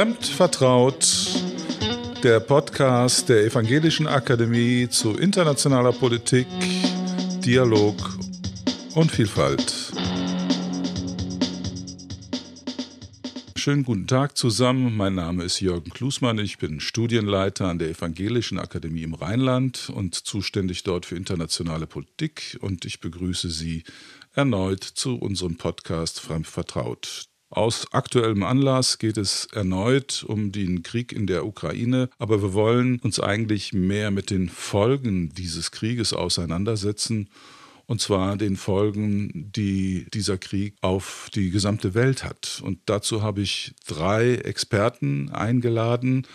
Fremd vertraut, der Podcast der Evangelischen Akademie zu internationaler Politik, Dialog und Vielfalt. Schönen guten Tag zusammen. Mein Name ist Jürgen Klusmann. Ich bin Studienleiter an der Evangelischen Akademie im Rheinland und zuständig dort für internationale Politik. Und ich begrüße Sie erneut zu unserem Podcast Fremd vertraut. Aus aktuellem Anlass geht es erneut um den Krieg in der Ukraine, aber wir wollen uns eigentlich mehr mit den Folgen dieses Krieges auseinandersetzen, und zwar den Folgen, die dieser Krieg auf die gesamte Welt hat. Und dazu habe ich drei Experten eingeladen,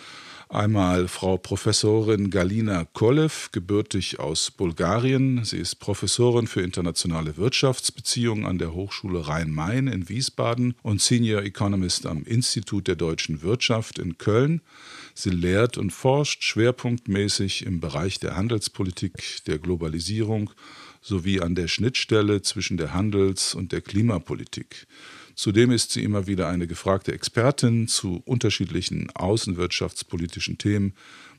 Einmal Frau Professorin Galina Kolev, gebürtig aus Bulgarien. Sie ist Professorin für internationale Wirtschaftsbeziehungen an der Hochschule Rhein-Main in Wiesbaden und Senior Economist am Institut der deutschen Wirtschaft in Köln. Sie lehrt und forscht schwerpunktmäßig im Bereich der Handelspolitik, der Globalisierung sowie an der Schnittstelle zwischen der Handels- und der Klimapolitik. Zudem ist sie immer wieder eine gefragte Expertin zu unterschiedlichen außenwirtschaftspolitischen Themen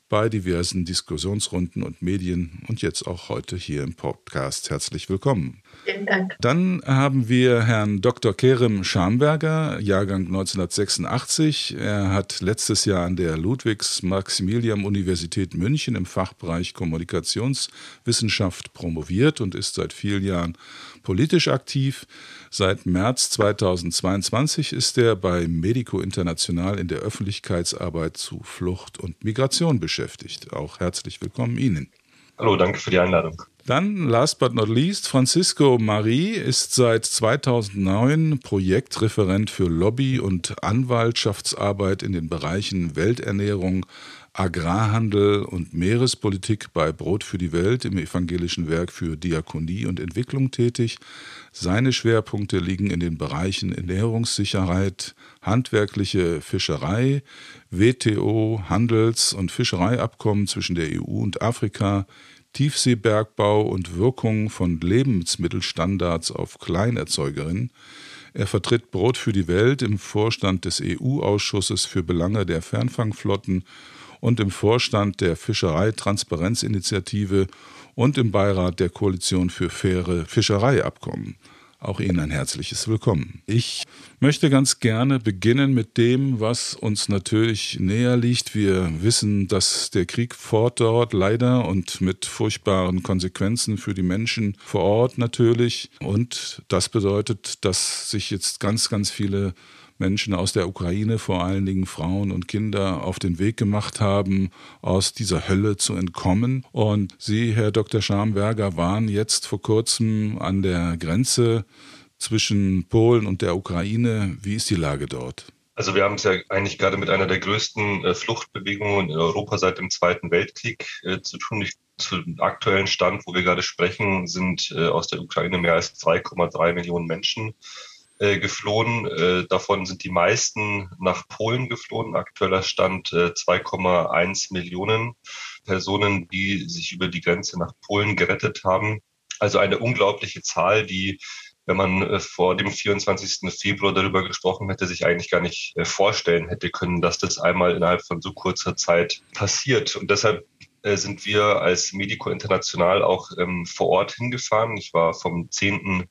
bei diversen Diskussionsrunden und Medien und jetzt auch heute hier im Podcast. Herzlich willkommen. Vielen Dank. Dann haben wir Herrn Dr. Kerem Schamberger, Jahrgang 1986. Er hat letztes Jahr an der Ludwigs-Maximilian-Universität München im Fachbereich Kommunikationswissenschaft promoviert und ist seit vielen Jahren politisch aktiv. Seit März 2022 ist er bei Medico International in der Öffentlichkeitsarbeit zu Flucht und Migration beschäftigt. Auch herzlich willkommen Ihnen. Hallo, danke für die Einladung. Dann, last but not least, Francisco Marie ist seit 2009 Projektreferent für Lobby- und Anwaltschaftsarbeit in den Bereichen Welternährung, Agrarhandel und Meerespolitik bei Brot für die Welt im evangelischen Werk für Diakonie und Entwicklung tätig. Seine Schwerpunkte liegen in den Bereichen Ernährungssicherheit, handwerkliche Fischerei, WTO, Handels- und Fischereiabkommen zwischen der EU und Afrika, Tiefseebergbau und Wirkung von Lebensmittelstandards auf Kleinerzeugerinnen. Er vertritt Brot für die Welt im Vorstand des EU-Ausschusses für Belange der Fernfangflotten und im Vorstand der Fischereitransparenzinitiative und im Beirat der Koalition für faire Fischereiabkommen. Auch Ihnen ein herzliches Willkommen. Ich möchte ganz gerne beginnen mit dem, was uns natürlich näher liegt. Wir wissen, dass der Krieg fortdauert, leider und mit furchtbaren Konsequenzen für die Menschen vor Ort natürlich. Und das bedeutet, dass sich jetzt ganz, ganz viele Menschen aus der Ukraine, vor allen Dingen Frauen und Kinder, auf den Weg gemacht haben, aus dieser Hölle zu entkommen. Und Sie, Herr Dr. Schamberger, waren jetzt vor kurzem an der Grenze zwischen Polen und der Ukraine. Wie ist die Lage dort? Also wir haben es ja eigentlich gerade mit einer der größten äh, Fluchtbewegungen in Europa seit dem Zweiten Weltkrieg äh, zu tun. Ich, zu dem aktuellen Stand, wo wir gerade sprechen, sind äh, aus der Ukraine mehr als 2,3 Millionen Menschen äh, geflohen. Äh, davon sind die meisten nach Polen geflohen. Aktueller Stand äh, 2,1 Millionen Personen, die sich über die Grenze nach Polen gerettet haben. Also eine unglaubliche Zahl, die wenn man äh, vor dem 24. Februar darüber gesprochen hätte, sich eigentlich gar nicht äh, vorstellen hätte können, dass das einmal innerhalb von so kurzer Zeit passiert. Und deshalb äh, sind wir als Medico International auch ähm, vor Ort hingefahren. Ich war vom 10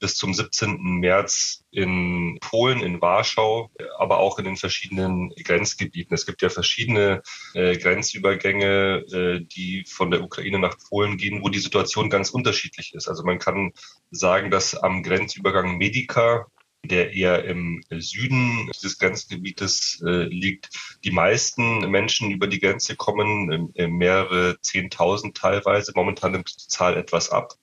bis zum 17. März in Polen, in Warschau, aber auch in den verschiedenen Grenzgebieten. Es gibt ja verschiedene äh, Grenzübergänge, äh, die von der Ukraine nach Polen gehen, wo die Situation ganz unterschiedlich ist. Also man kann sagen, dass am Grenzübergang Medica der eher im Süden des Grenzgebietes äh, liegt. Die meisten Menschen über die Grenze kommen, äh, mehrere Zehntausend teilweise. Momentan nimmt die Zahl etwas ab.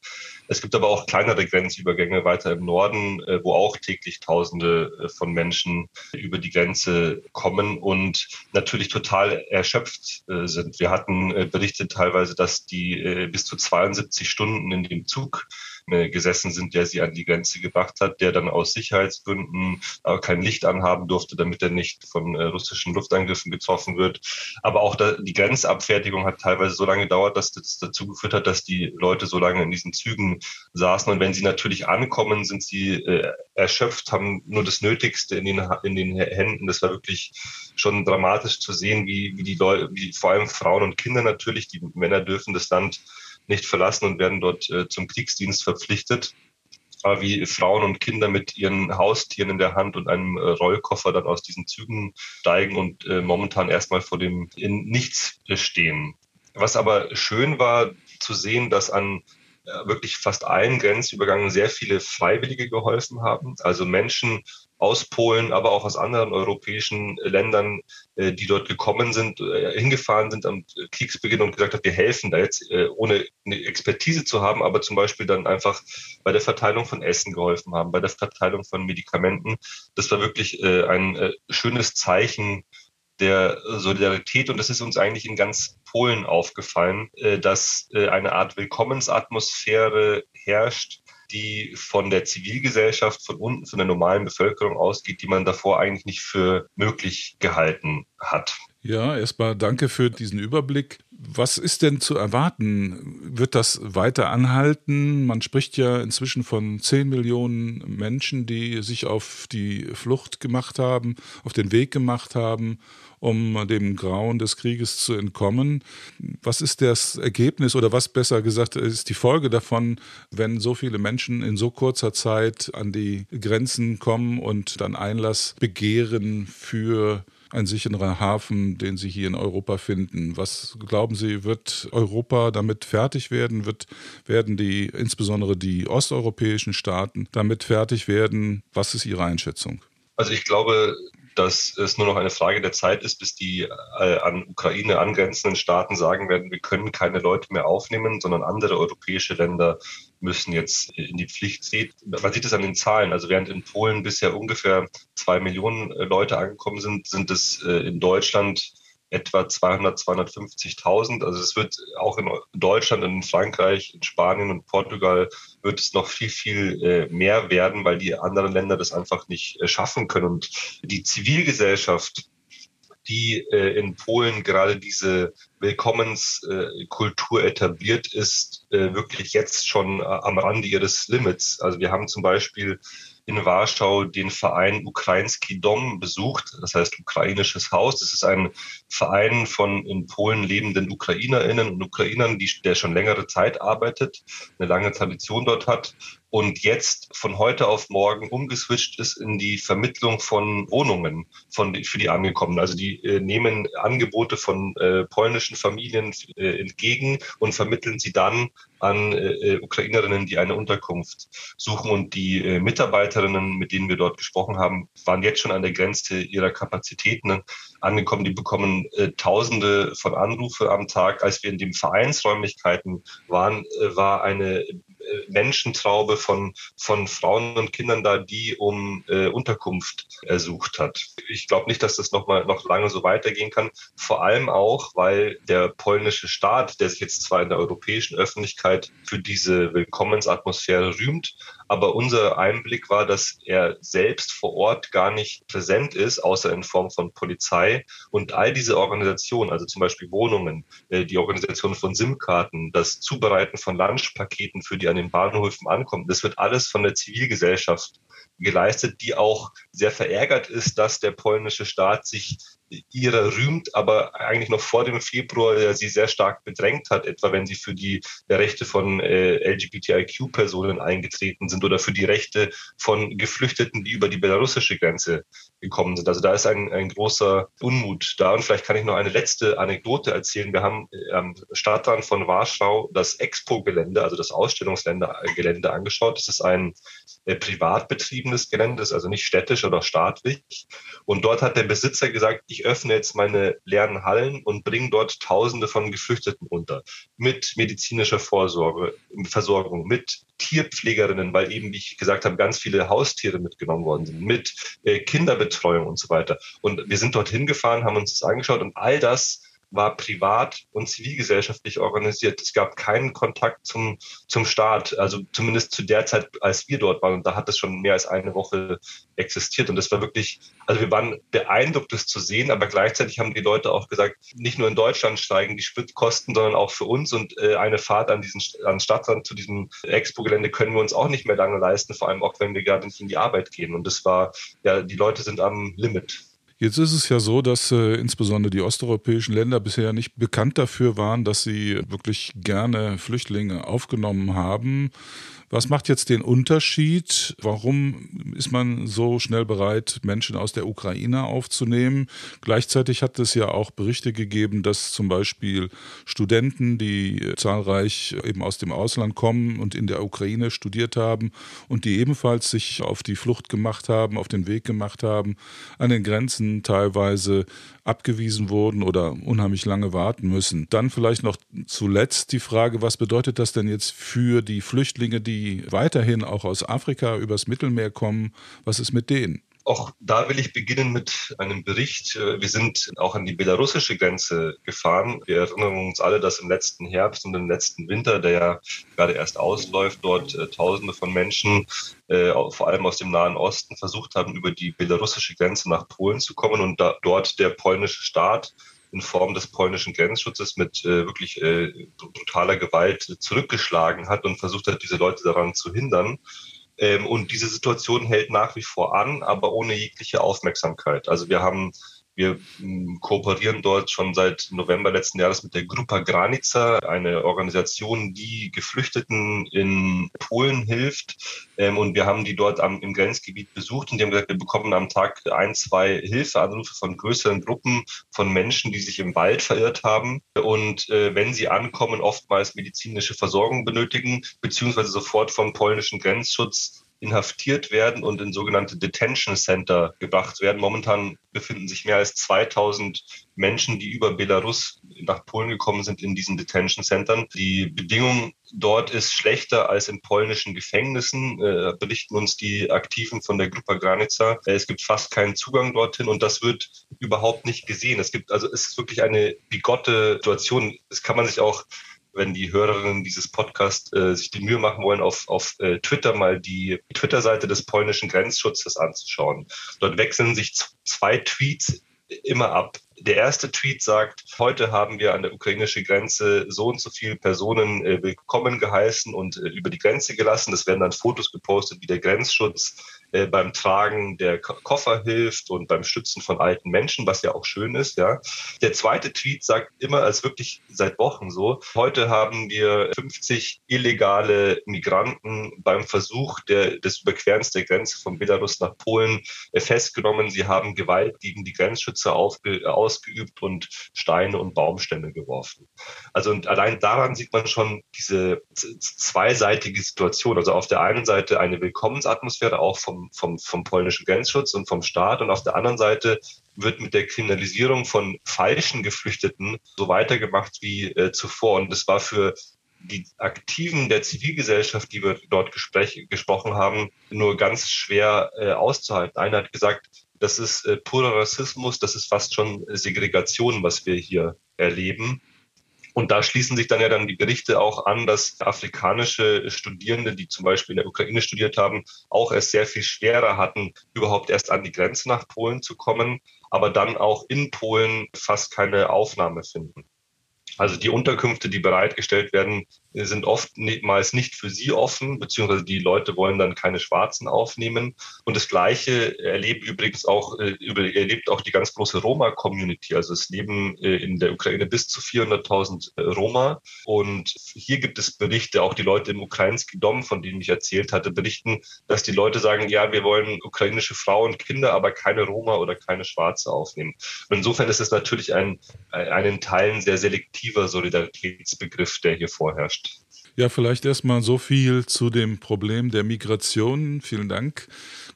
Es gibt aber auch kleinere Grenzübergänge weiter im Norden, äh, wo auch täglich Tausende äh, von Menschen über die Grenze kommen und natürlich total erschöpft äh, sind. Wir hatten berichtet teilweise, dass die bis zu 72 Stunden in dem Zug gesessen sind, der sie an die Grenze gebracht hat, der dann aus Sicherheitsgründen aber kein Licht anhaben durfte, damit er nicht von äh, russischen Luftangriffen getroffen wird. Aber auch die Grenzabfertigung hat teilweise so lange gedauert, dass das dazu geführt hat, dass die Leute so lange in diesen Zügen saßen. Und wenn sie natürlich ankommen, sind sie äh, erschöpft, haben nur das Nötigste in den, in den Händen. Das war wirklich schon dramatisch zu sehen, wie, wie die Leute, wie vor allem Frauen und Kinder natürlich, die Männer dürfen das Land nicht verlassen und werden dort äh, zum Kriegsdienst verpflichtet. Aber wie Frauen und Kinder mit ihren Haustieren in der Hand und einem äh, Rollkoffer dann aus diesen Zügen steigen und äh, momentan erstmal vor dem in Nichts stehen. Was aber schön war zu sehen, dass an wirklich fast allen Grenzübergängen sehr viele Freiwillige geholfen haben. Also Menschen aus Polen, aber auch aus anderen europäischen Ländern, die dort gekommen sind, äh, hingefahren sind am Kriegsbeginn und gesagt hat, wir helfen da jetzt, ohne eine Expertise zu haben, aber zum Beispiel dann einfach bei der Verteilung von Essen geholfen haben, bei der Verteilung von Medikamenten. Das war wirklich ein schönes Zeichen der Solidarität. Und das ist uns eigentlich in ganz Polen aufgefallen, äh, dass äh, eine Art Willkommensatmosphäre herrscht, die von der Zivilgesellschaft, von unten, von der normalen Bevölkerung ausgeht, die man davor eigentlich nicht für möglich gehalten hat. Ja, erstmal danke für diesen Überblick. Was ist denn zu erwarten? Wird das weiter anhalten? Man spricht ja inzwischen von 10 Millionen Menschen, die sich auf die Flucht gemacht haben, auf den Weg gemacht haben um dem Grauen des Krieges zu entkommen. Was ist das Ergebnis oder was besser gesagt ist die Folge davon, wenn so viele Menschen in so kurzer Zeit an die Grenzen kommen und dann Einlass begehren für ein sicherer Hafen, den Sie hier in Europa finden. Was glauben Sie, wird Europa damit fertig werden? Wird, werden die, insbesondere die osteuropäischen Staaten, damit fertig werden? Was ist Ihre Einschätzung? Also ich glaube, dass es nur noch eine Frage der Zeit ist, bis die äh, an Ukraine angrenzenden Staaten sagen werden, wir können keine Leute mehr aufnehmen, sondern andere europäische Länder müssen jetzt in die Pflicht ziehen. Man sieht es an den Zahlen. Also während in Polen bisher ungefähr zwei Millionen äh, Leute angekommen sind, sind es äh, in Deutschland etwa 200, 250.000. Also es wird auch in Deutschland, in Frankreich, in Spanien und Portugal wird es noch viel, viel äh, mehr werden, weil die anderen Länder das einfach nicht äh, schaffen können. Und die Zivilgesellschaft, die äh, in Polen gerade diese Willkommenskultur etabliert ist, wirklich jetzt schon am Rande ihres Limits. Also wir haben zum Beispiel in Warschau den Verein Ukrainski Dom besucht, das heißt ukrainisches Haus. Das ist ein Verein von in Polen lebenden Ukrainerinnen und Ukrainern, die, der schon längere Zeit arbeitet, eine lange Tradition dort hat und jetzt von heute auf morgen umgeswitcht ist in die Vermittlung von Wohnungen von, für die Angekommenen. Also die äh, nehmen Angebote von äh, polnischen Familien äh, entgegen und vermitteln sie dann an äh, äh Ukrainerinnen, die eine Unterkunft suchen. Und die äh, Mitarbeiterinnen, mit denen wir dort gesprochen haben, waren jetzt schon an der Grenze ihrer Kapazitäten angekommen. Die bekommen Tausende von Anrufe am Tag. Als wir in den Vereinsräumlichkeiten waren, war eine Menschentraube von, von Frauen und Kindern da, die um äh, Unterkunft ersucht hat. Ich glaube nicht, dass das noch mal noch lange so weitergehen kann. Vor allem auch, weil der polnische Staat, der sich jetzt zwar in der europäischen Öffentlichkeit für diese Willkommensatmosphäre rühmt, aber unser Einblick war, dass er selbst vor Ort gar nicht präsent ist, außer in Form von Polizei. Und all diese Organisationen, also zum Beispiel Wohnungen, äh, die Organisation von SIM-Karten, das Zubereiten von Lunchpaketen für die an den Bahnhöfen ankommen, das wird alles von der Zivilgesellschaft geleistet, die auch sehr verärgert ist, dass der polnische Staat sich ihrer rühmt, aber eigentlich noch vor dem Februar sie sehr stark bedrängt hat, etwa wenn sie für die Rechte von äh, LGBTIQ-Personen eingetreten sind oder für die Rechte von Geflüchteten, die über die belarussische Grenze gekommen sind. Also da ist ein, ein großer Unmut da. Und vielleicht kann ich noch eine letzte Anekdote erzählen. Wir haben äh, am Stadtrand von Warschau das Expo-Gelände, also das Ausstellungsgelände angeschaut. Das ist ein äh, privat betriebenes Gelände, ist also nicht städtisch oder staatlich. Und dort hat der Besitzer gesagt, ich öffne jetzt meine leeren Hallen und bringe dort Tausende von Geflüchteten unter. Mit medizinischer Vorsorge, Versorgung, mit Tierpflegerinnen, weil eben, wie ich gesagt habe, ganz viele Haustiere mitgenommen worden sind, mit äh, Kinderbetreuung und so weiter. Und wir sind dorthin gefahren, haben uns das angeschaut und all das war privat und zivilgesellschaftlich organisiert. Es gab keinen Kontakt zum, zum Staat, also zumindest zu der Zeit, als wir dort waren. Und da hat es schon mehr als eine Woche existiert. Und das war wirklich, also wir waren beeindruckt, das zu sehen, aber gleichzeitig haben die Leute auch gesagt, nicht nur in Deutschland steigen die Spritkosten, sondern auch für uns. Und äh, eine Fahrt an diesen an Stadtrand zu diesem Expo-Gelände können wir uns auch nicht mehr lange leisten, vor allem auch wenn wir gerade nicht in die Arbeit gehen. Und das war, ja, die Leute sind am Limit. Jetzt ist es ja so, dass äh, insbesondere die osteuropäischen Länder bisher nicht bekannt dafür waren, dass sie wirklich gerne Flüchtlinge aufgenommen haben. Was macht jetzt den Unterschied? Warum ist man so schnell bereit, Menschen aus der Ukraine aufzunehmen? Gleichzeitig hat es ja auch Berichte gegeben, dass zum Beispiel Studenten, die zahlreich eben aus dem Ausland kommen und in der Ukraine studiert haben und die ebenfalls sich auf die Flucht gemacht haben, auf den Weg gemacht haben, an den Grenzen teilweise abgewiesen wurden oder unheimlich lange warten müssen. Dann vielleicht noch zuletzt die Frage, was bedeutet das denn jetzt für die Flüchtlinge, die weiterhin auch aus Afrika übers Mittelmeer kommen? Was ist mit denen? Auch da will ich beginnen mit einem Bericht. Äh, wir sind auch an die belarussische Grenze gefahren. Wir erinnern uns alle, dass im letzten Herbst und im letzten Winter, der ja gerade erst ausläuft, dort äh, Tausende von Menschen, äh, vor allem aus dem Nahen Osten, versucht haben, über die belarussische Grenze nach Polen zu kommen und da, dort der polnische Staat in Form des polnischen Grenzschutzes mit äh, wirklich äh, brutaler Gewalt zurückgeschlagen hat und versucht hat, diese Leute daran zu hindern. Ähm, und diese Situation hält nach wie vor an, aber ohne jegliche Aufmerksamkeit. Also wir haben wir hm, kooperieren dort schon seit November letzten Jahres mit der Grupa Granica, eine Organisation, die Geflüchteten in Polen hilft. Ähm, und wir haben die dort am, im Grenzgebiet besucht und die haben gesagt, wir bekommen am Tag ein, zwei Hilfeanrufe von größeren Gruppen von Menschen, die sich im Wald verirrt haben. Und äh, wenn sie ankommen, oftmals medizinische Versorgung benötigen, beziehungsweise sofort vom polnischen Grenzschutz inhaftiert werden und in sogenannte Detention Center gebracht werden. Momentan befinden sich mehr als 2000 Menschen, die über Belarus nach Polen gekommen sind, in diesen Detention Centern. Die Bedingung dort ist schlechter als in polnischen Gefängnissen, äh, berichten uns die Aktiven von der Grupa Granica. Es gibt fast keinen Zugang dorthin und das wird überhaupt nicht gesehen. Es gibt also es ist wirklich eine bigotte Situation. Das kann man sich auch wenn die Hörerinnen dieses Podcasts äh, sich die Mühe machen wollen, auf, auf äh, Twitter mal die Twitter-Seite des polnischen Grenzschutzes anzuschauen. Dort wechseln sich zwei Tweets immer ab. Der erste Tweet sagt, heute haben wir an der ukrainischen Grenze so und so viele Personen äh, willkommen geheißen und äh, über die Grenze gelassen. Es werden dann Fotos gepostet, wie der Grenzschutz äh, beim Tragen der Koffer hilft und beim Stützen von alten Menschen, was ja auch schön ist. Ja. Der zweite Tweet sagt immer, als wirklich seit Wochen so, heute haben wir 50 illegale Migranten beim Versuch der, des Überquerens der Grenze von Belarus nach Polen äh, festgenommen. Sie haben Gewalt gegen die Grenzschützer aufge, ausgeübt und Steine und Baumstämme geworfen. Also und allein daran sieht man schon diese zweiseitige Situation. Also auf der einen Seite eine Willkommensatmosphäre auch vom vom, vom, polnischen Grenzschutz und vom Staat. Und auf der anderen Seite wird mit der Kriminalisierung von falschen Geflüchteten so weitergemacht wie äh, zuvor. Und das war für die Aktiven der Zivilgesellschaft, die wir dort gespräch, gesprochen haben, nur ganz schwer äh, auszuhalten. Einer hat gesagt, das ist äh, purer Rassismus, das ist fast schon Segregation, was wir hier erleben. Und da schließen sich dann ja dann die Berichte auch an, dass afrikanische Studierende, die zum Beispiel in der Ukraine studiert haben, auch es sehr viel schwerer hatten, überhaupt erst an die Grenze nach Polen zu kommen, aber dann auch in Polen fast keine Aufnahme finden. Also die Unterkünfte, die bereitgestellt werden, sind oftmals nicht für sie offen, beziehungsweise die Leute wollen dann keine Schwarzen aufnehmen. Und das Gleiche erlebt übrigens auch, äh, erlebt auch die ganz große Roma-Community. Also es leben äh, in der Ukraine bis zu 400.000 äh, Roma. Und hier gibt es Berichte, auch die Leute im ukrainski Dom, von denen ich erzählt hatte, berichten, dass die Leute sagen, ja, wir wollen ukrainische Frauen Kinder, aber keine Roma oder keine Schwarze aufnehmen. Und insofern ist es natürlich ein, einen Teilen sehr selektiv aktiver Solidaritätsbegriff, der hier vorherrscht. Ja, vielleicht erstmal so viel zu dem Problem der Migration. Vielen Dank.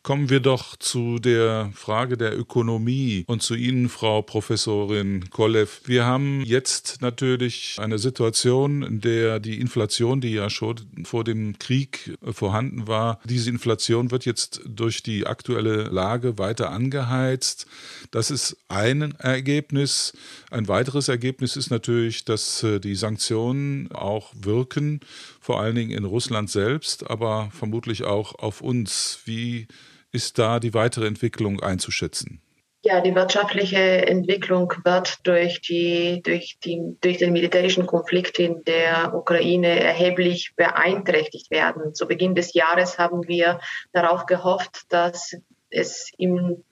Kommen wir doch zu der Frage der Ökonomie und zu Ihnen, Frau Professorin Kolev. Wir haben jetzt natürlich eine Situation, in der die Inflation, die ja schon vor dem Krieg vorhanden war, diese Inflation wird jetzt durch die aktuelle Lage weiter angeheizt. Das ist ein Ergebnis. Ein weiteres Ergebnis ist natürlich, dass äh, die Sanktionen auch wirken, vor allen Dingen in Russland selbst, aber vermutlich auch auf uns. Wie ist da die weitere Entwicklung einzuschätzen? Ja, die wirtschaftliche Entwicklung wird durch, die, durch, die, durch den militärischen Konflikt in der Ukraine erheblich beeinträchtigt werden. Zu Beginn des Jahres haben wir darauf gehofft, dass es im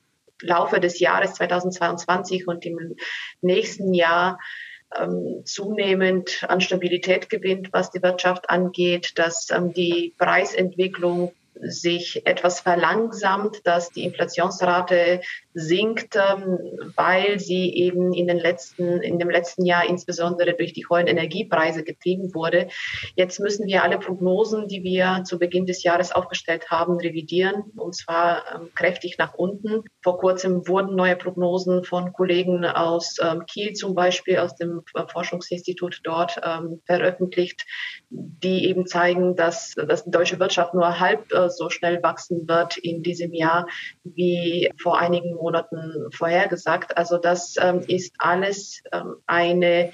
Laufe des Jahres 2022 und im nächsten Jahr ähm, zunehmend an Stabilität gewinnt, was die Wirtschaft angeht, dass ähm, die Preisentwicklung sich etwas verlangsamt, dass die Inflationsrate sinkt, ähm, weil sie eben in den letzten, in dem letzten Jahr insbesondere durch die hohen Energiepreise getrieben wurde. Jetzt müssen wir alle Prognosen, die wir zu Beginn des Jahres aufgestellt haben, revidieren und zwar ähm, kräftig nach unten. Vor kurzem wurden neue Prognosen von Kollegen aus ähm, Kiel zum Beispiel, aus dem Forschungsinstitut dort veröffentlicht, die eben zeigen, dass, dass die deutsche Wirtschaft nur halb so schnell wachsen wird in diesem Jahr wie vor einigen Monaten vorhergesagt. Also das ähm, ist alles ähm, eine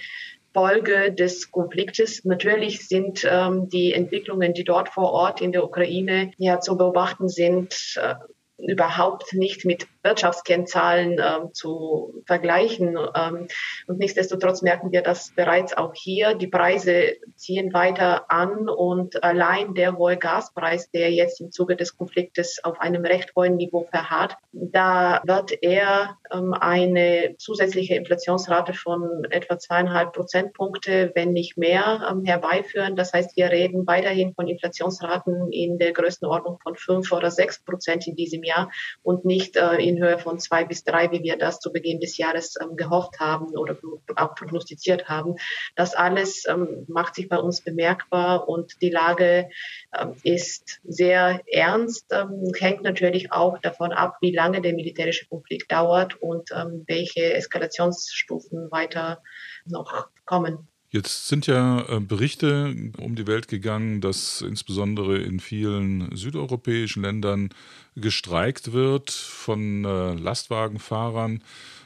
Folge des Konfliktes. Natürlich sind ähm, die Entwicklungen, die dort vor Ort in der Ukraine ja zu beobachten sind, äh, überhaupt nicht mit Wirtschaftskennzahlen ähm, zu vergleichen. Ähm, und nichtsdestotrotz merken wir das bereits auch hier. Die Preise ziehen weiter an und allein der hohe Gaspreis, der jetzt im Zuge des Konfliktes auf einem recht hohen Niveau verharrt, da wird er ähm, eine zusätzliche Inflationsrate von etwa zweieinhalb Prozentpunkte, wenn nicht mehr, ähm, herbeiführen. Das heißt, wir reden weiterhin von Inflationsraten in der Größenordnung von fünf oder sechs Prozent in diesem Jahr und nicht äh, in Höhe von zwei bis drei, wie wir das zu Beginn des Jahres ähm, gehofft haben oder auch prognostiziert haben. Das alles ähm, macht sich bei uns bemerkbar und die Lage ähm, ist sehr ernst, ähm, hängt natürlich auch davon ab, wie lange der militärische Konflikt dauert und ähm, welche Eskalationsstufen weiter noch kommen. Jetzt sind ja äh, Berichte um die Welt gegangen, dass insbesondere in vielen südeuropäischen Ländern gestreikt wird von äh, Lastwagenfahrern,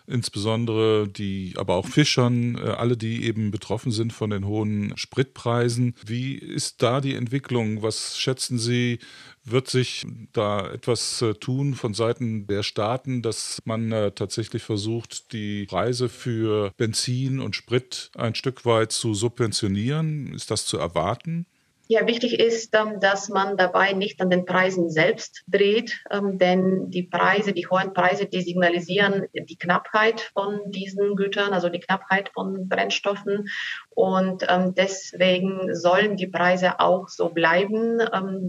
insbesondere die, aber auch Fischern, äh, alle, die eben betroffen sind von den hohen Spritpreisen. Wie ist da die Entwicklung? Was schätzen Sie? Wird sich da etwas äh, tun von Seiten der Staaten, dass man äh, tatsächlich versucht, die Preise für Benzin und Sprit ein Stück weit zu subventionieren? Ist das zu erwarten? Ja, wichtig ist, ähm, dass man dabei nicht an den Preisen selbst dreht, ähm, denn die Preise, die hohen Preise, die signalisieren die Knappheit von diesen Gütern, also die Knappheit von Brennstoffen. Und ähm, deswegen sollen die Preise auch so bleiben.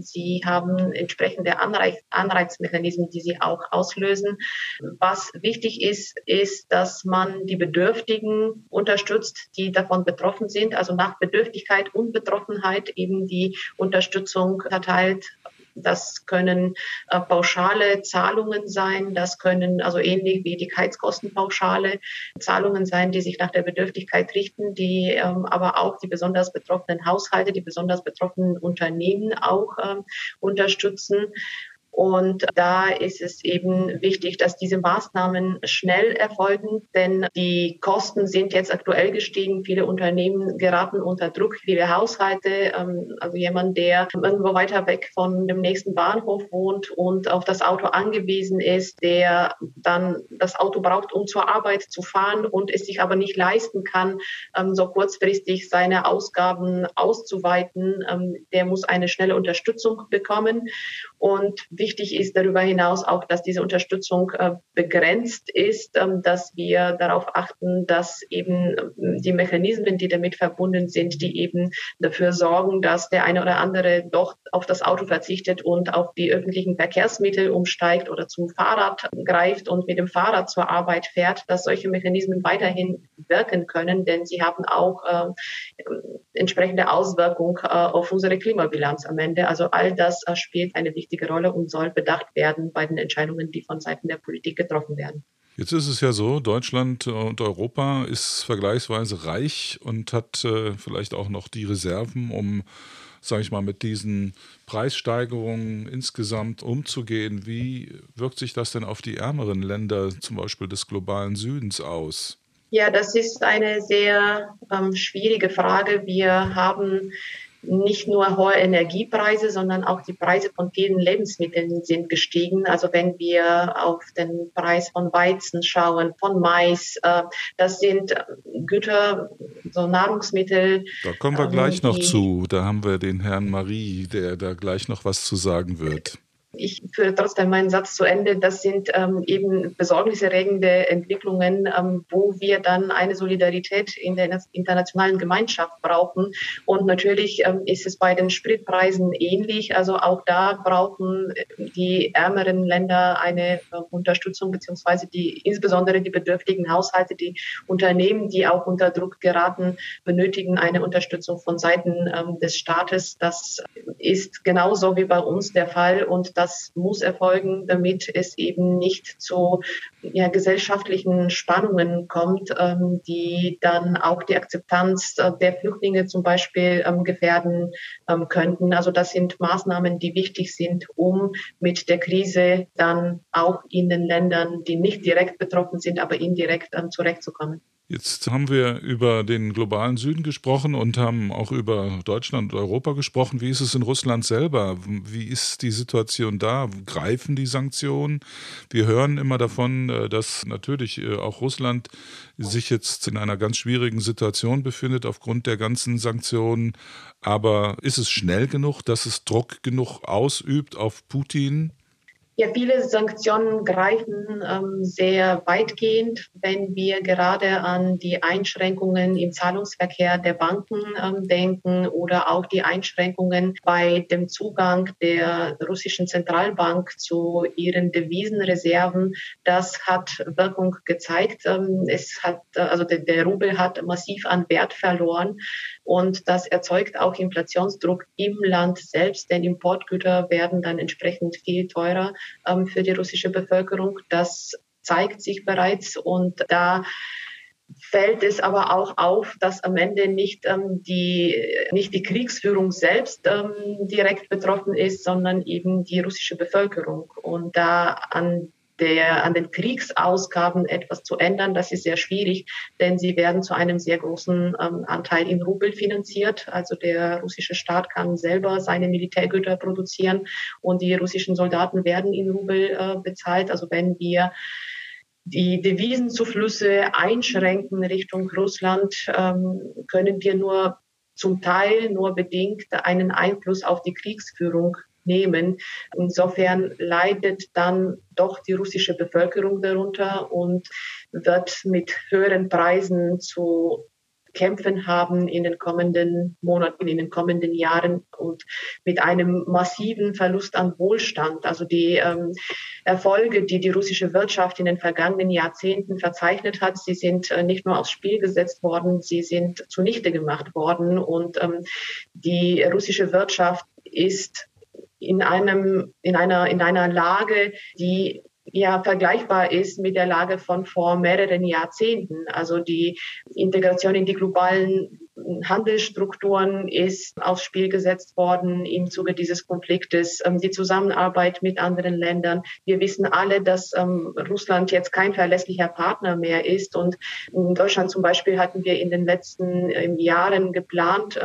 Sie haben entsprechende Anreizmechanismen, die sie auch auslösen. Was wichtig ist, ist, dass man die Bedürftigen unterstützt, die davon betroffen sind, also nach Bedürftigkeit und Betroffenheit eben die Unterstützung erteilt. Das können äh, pauschale Zahlungen sein, das können also ähnlich wie die Heizkostenpauschale Zahlungen sein, die sich nach der Bedürftigkeit richten, die ähm, aber auch die besonders betroffenen Haushalte, die besonders betroffenen Unternehmen auch ähm, unterstützen. Und da ist es eben wichtig, dass diese Maßnahmen schnell erfolgen, denn die Kosten sind jetzt aktuell gestiegen. Viele Unternehmen geraten unter Druck, viele Haushalte. Ähm, also jemand, der irgendwo weiter weg von dem nächsten Bahnhof wohnt und auf das Auto angewiesen ist, der dann das Auto braucht, um zur Arbeit zu fahren und es sich aber nicht leisten kann, ähm, so kurzfristig seine Ausgaben auszuweiten, ähm, der muss eine schnelle Unterstützung bekommen. Und wichtig ist darüber hinaus auch, dass diese Unterstützung äh, begrenzt ist, ähm, dass wir darauf achten, dass eben ähm, die Mechanismen, die damit verbunden sind, die eben dafür sorgen, dass der eine oder andere doch auf das Auto verzichtet und auf die öffentlichen Verkehrsmittel umsteigt oder zum Fahrrad greift und mit dem Fahrrad zur Arbeit fährt, dass solche Mechanismen weiterhin wirken können, denn sie haben auch äh, entsprechende Auswirkung äh, auf unsere Klimabilanz am Ende. Also all das äh, spielt eine wichtige Rolle und soll bedacht werden bei den Entscheidungen, die von Seiten der Politik getroffen werden. Jetzt ist es ja so, Deutschland und Europa ist vergleichsweise reich und hat äh, vielleicht auch noch die Reserven, um, sage ich mal, mit diesen Preissteigerungen insgesamt umzugehen. Wie wirkt sich das denn auf die ärmeren Länder, zum Beispiel des globalen Südens, aus? Ja, das ist eine sehr ähm, schwierige Frage. Wir haben nicht nur hohe Energiepreise, sondern auch die Preise von vielen Lebensmitteln sind gestiegen. Also wenn wir auf den Preis von Weizen schauen, von Mais, äh, das sind Güter, so Nahrungsmittel. Da kommen wir gleich ähm, noch zu. Da haben wir den Herrn Marie, der da gleich noch was zu sagen wird ich führe trotzdem meinen Satz zu Ende. Das sind ähm, eben besorgniserregende Entwicklungen, ähm, wo wir dann eine Solidarität in der internationalen Gemeinschaft brauchen. Und natürlich ähm, ist es bei den Spritpreisen ähnlich. Also auch da brauchen die ärmeren Länder eine äh, Unterstützung, beziehungsweise die, insbesondere die bedürftigen Haushalte, die Unternehmen, die auch unter Druck geraten, benötigen eine Unterstützung von Seiten ähm, des Staates. Das ist genauso wie bei uns der Fall. Und das muss erfolgen, damit es eben nicht zu ja, gesellschaftlichen Spannungen kommt, ähm, die dann auch die Akzeptanz äh, der Flüchtlinge zum Beispiel ähm, gefährden ähm, könnten. Also das sind Maßnahmen, die wichtig sind, um mit der Krise dann auch in den Ländern, die nicht direkt betroffen sind, aber indirekt ähm, zurechtzukommen. Jetzt haben wir über den globalen Süden gesprochen und haben auch über Deutschland und Europa gesprochen. Wie ist es in Russland selber? Wie ist die Situation da? Greifen die Sanktionen? Wir hören immer davon, äh, dass natürlich äh, auch Russland sich jetzt in einer ganz schwierigen Situation befindet aufgrund der ganzen Sanktionen. Aber ist es schnell genug, dass es Druck genug ausübt auf Putin? Ja, viele Sanktionen greifen ähm, sehr weitgehend, wenn wir gerade an die Einschränkungen im Zahlungsverkehr der Banken ähm, denken oder auch die Einschränkungen bei dem Zugang der russischen Zentralbank zu ihren Devisenreserven. Das hat Wirkung gezeigt. Ähm, es hat, also der, der Rubel hat massiv an Wert verloren und das erzeugt auch Inflationsdruck im Land selbst, denn Importgüter werden dann entsprechend viel teurer ähm, für die russische Bevölkerung. Das zeigt sich bereits und da fällt es aber auch auf, dass am Ende nicht ähm, die nicht die Kriegsführung selbst ähm, direkt betroffen ist, sondern eben die russische Bevölkerung und da an der, an den Kriegsausgaben etwas zu ändern, das ist sehr schwierig, denn sie werden zu einem sehr großen ähm, Anteil in Rubel finanziert. Also der russische Staat kann selber seine Militärgüter produzieren und die russischen Soldaten werden in Rubel äh, bezahlt. Also wenn wir die Devisenzuflüsse einschränken Richtung Russland, ähm, können wir nur zum Teil nur bedingt einen Einfluss auf die Kriegsführung nehmen. Insofern leidet dann doch die russische Bevölkerung darunter und wird mit höheren Preisen zu kämpfen haben in den kommenden Monaten, in den kommenden Jahren und mit einem massiven Verlust an Wohlstand. Also die ähm, Erfolge, die die russische Wirtschaft in den vergangenen Jahrzehnten verzeichnet hat, sie sind äh, nicht nur aufs Spiel gesetzt worden, sie sind zunichte gemacht worden. Und ähm, die russische Wirtschaft ist in einem, in einer, in einer Lage, die ja vergleichbar ist mit der Lage von vor mehreren Jahrzehnten. Also die Integration in die globalen Handelsstrukturen ist aufs Spiel gesetzt worden im Zuge dieses Konfliktes. Ähm, die Zusammenarbeit mit anderen Ländern. Wir wissen alle, dass ähm, Russland jetzt kein verlässlicher Partner mehr ist. Und in Deutschland zum Beispiel hatten wir in den letzten ähm, Jahren geplant,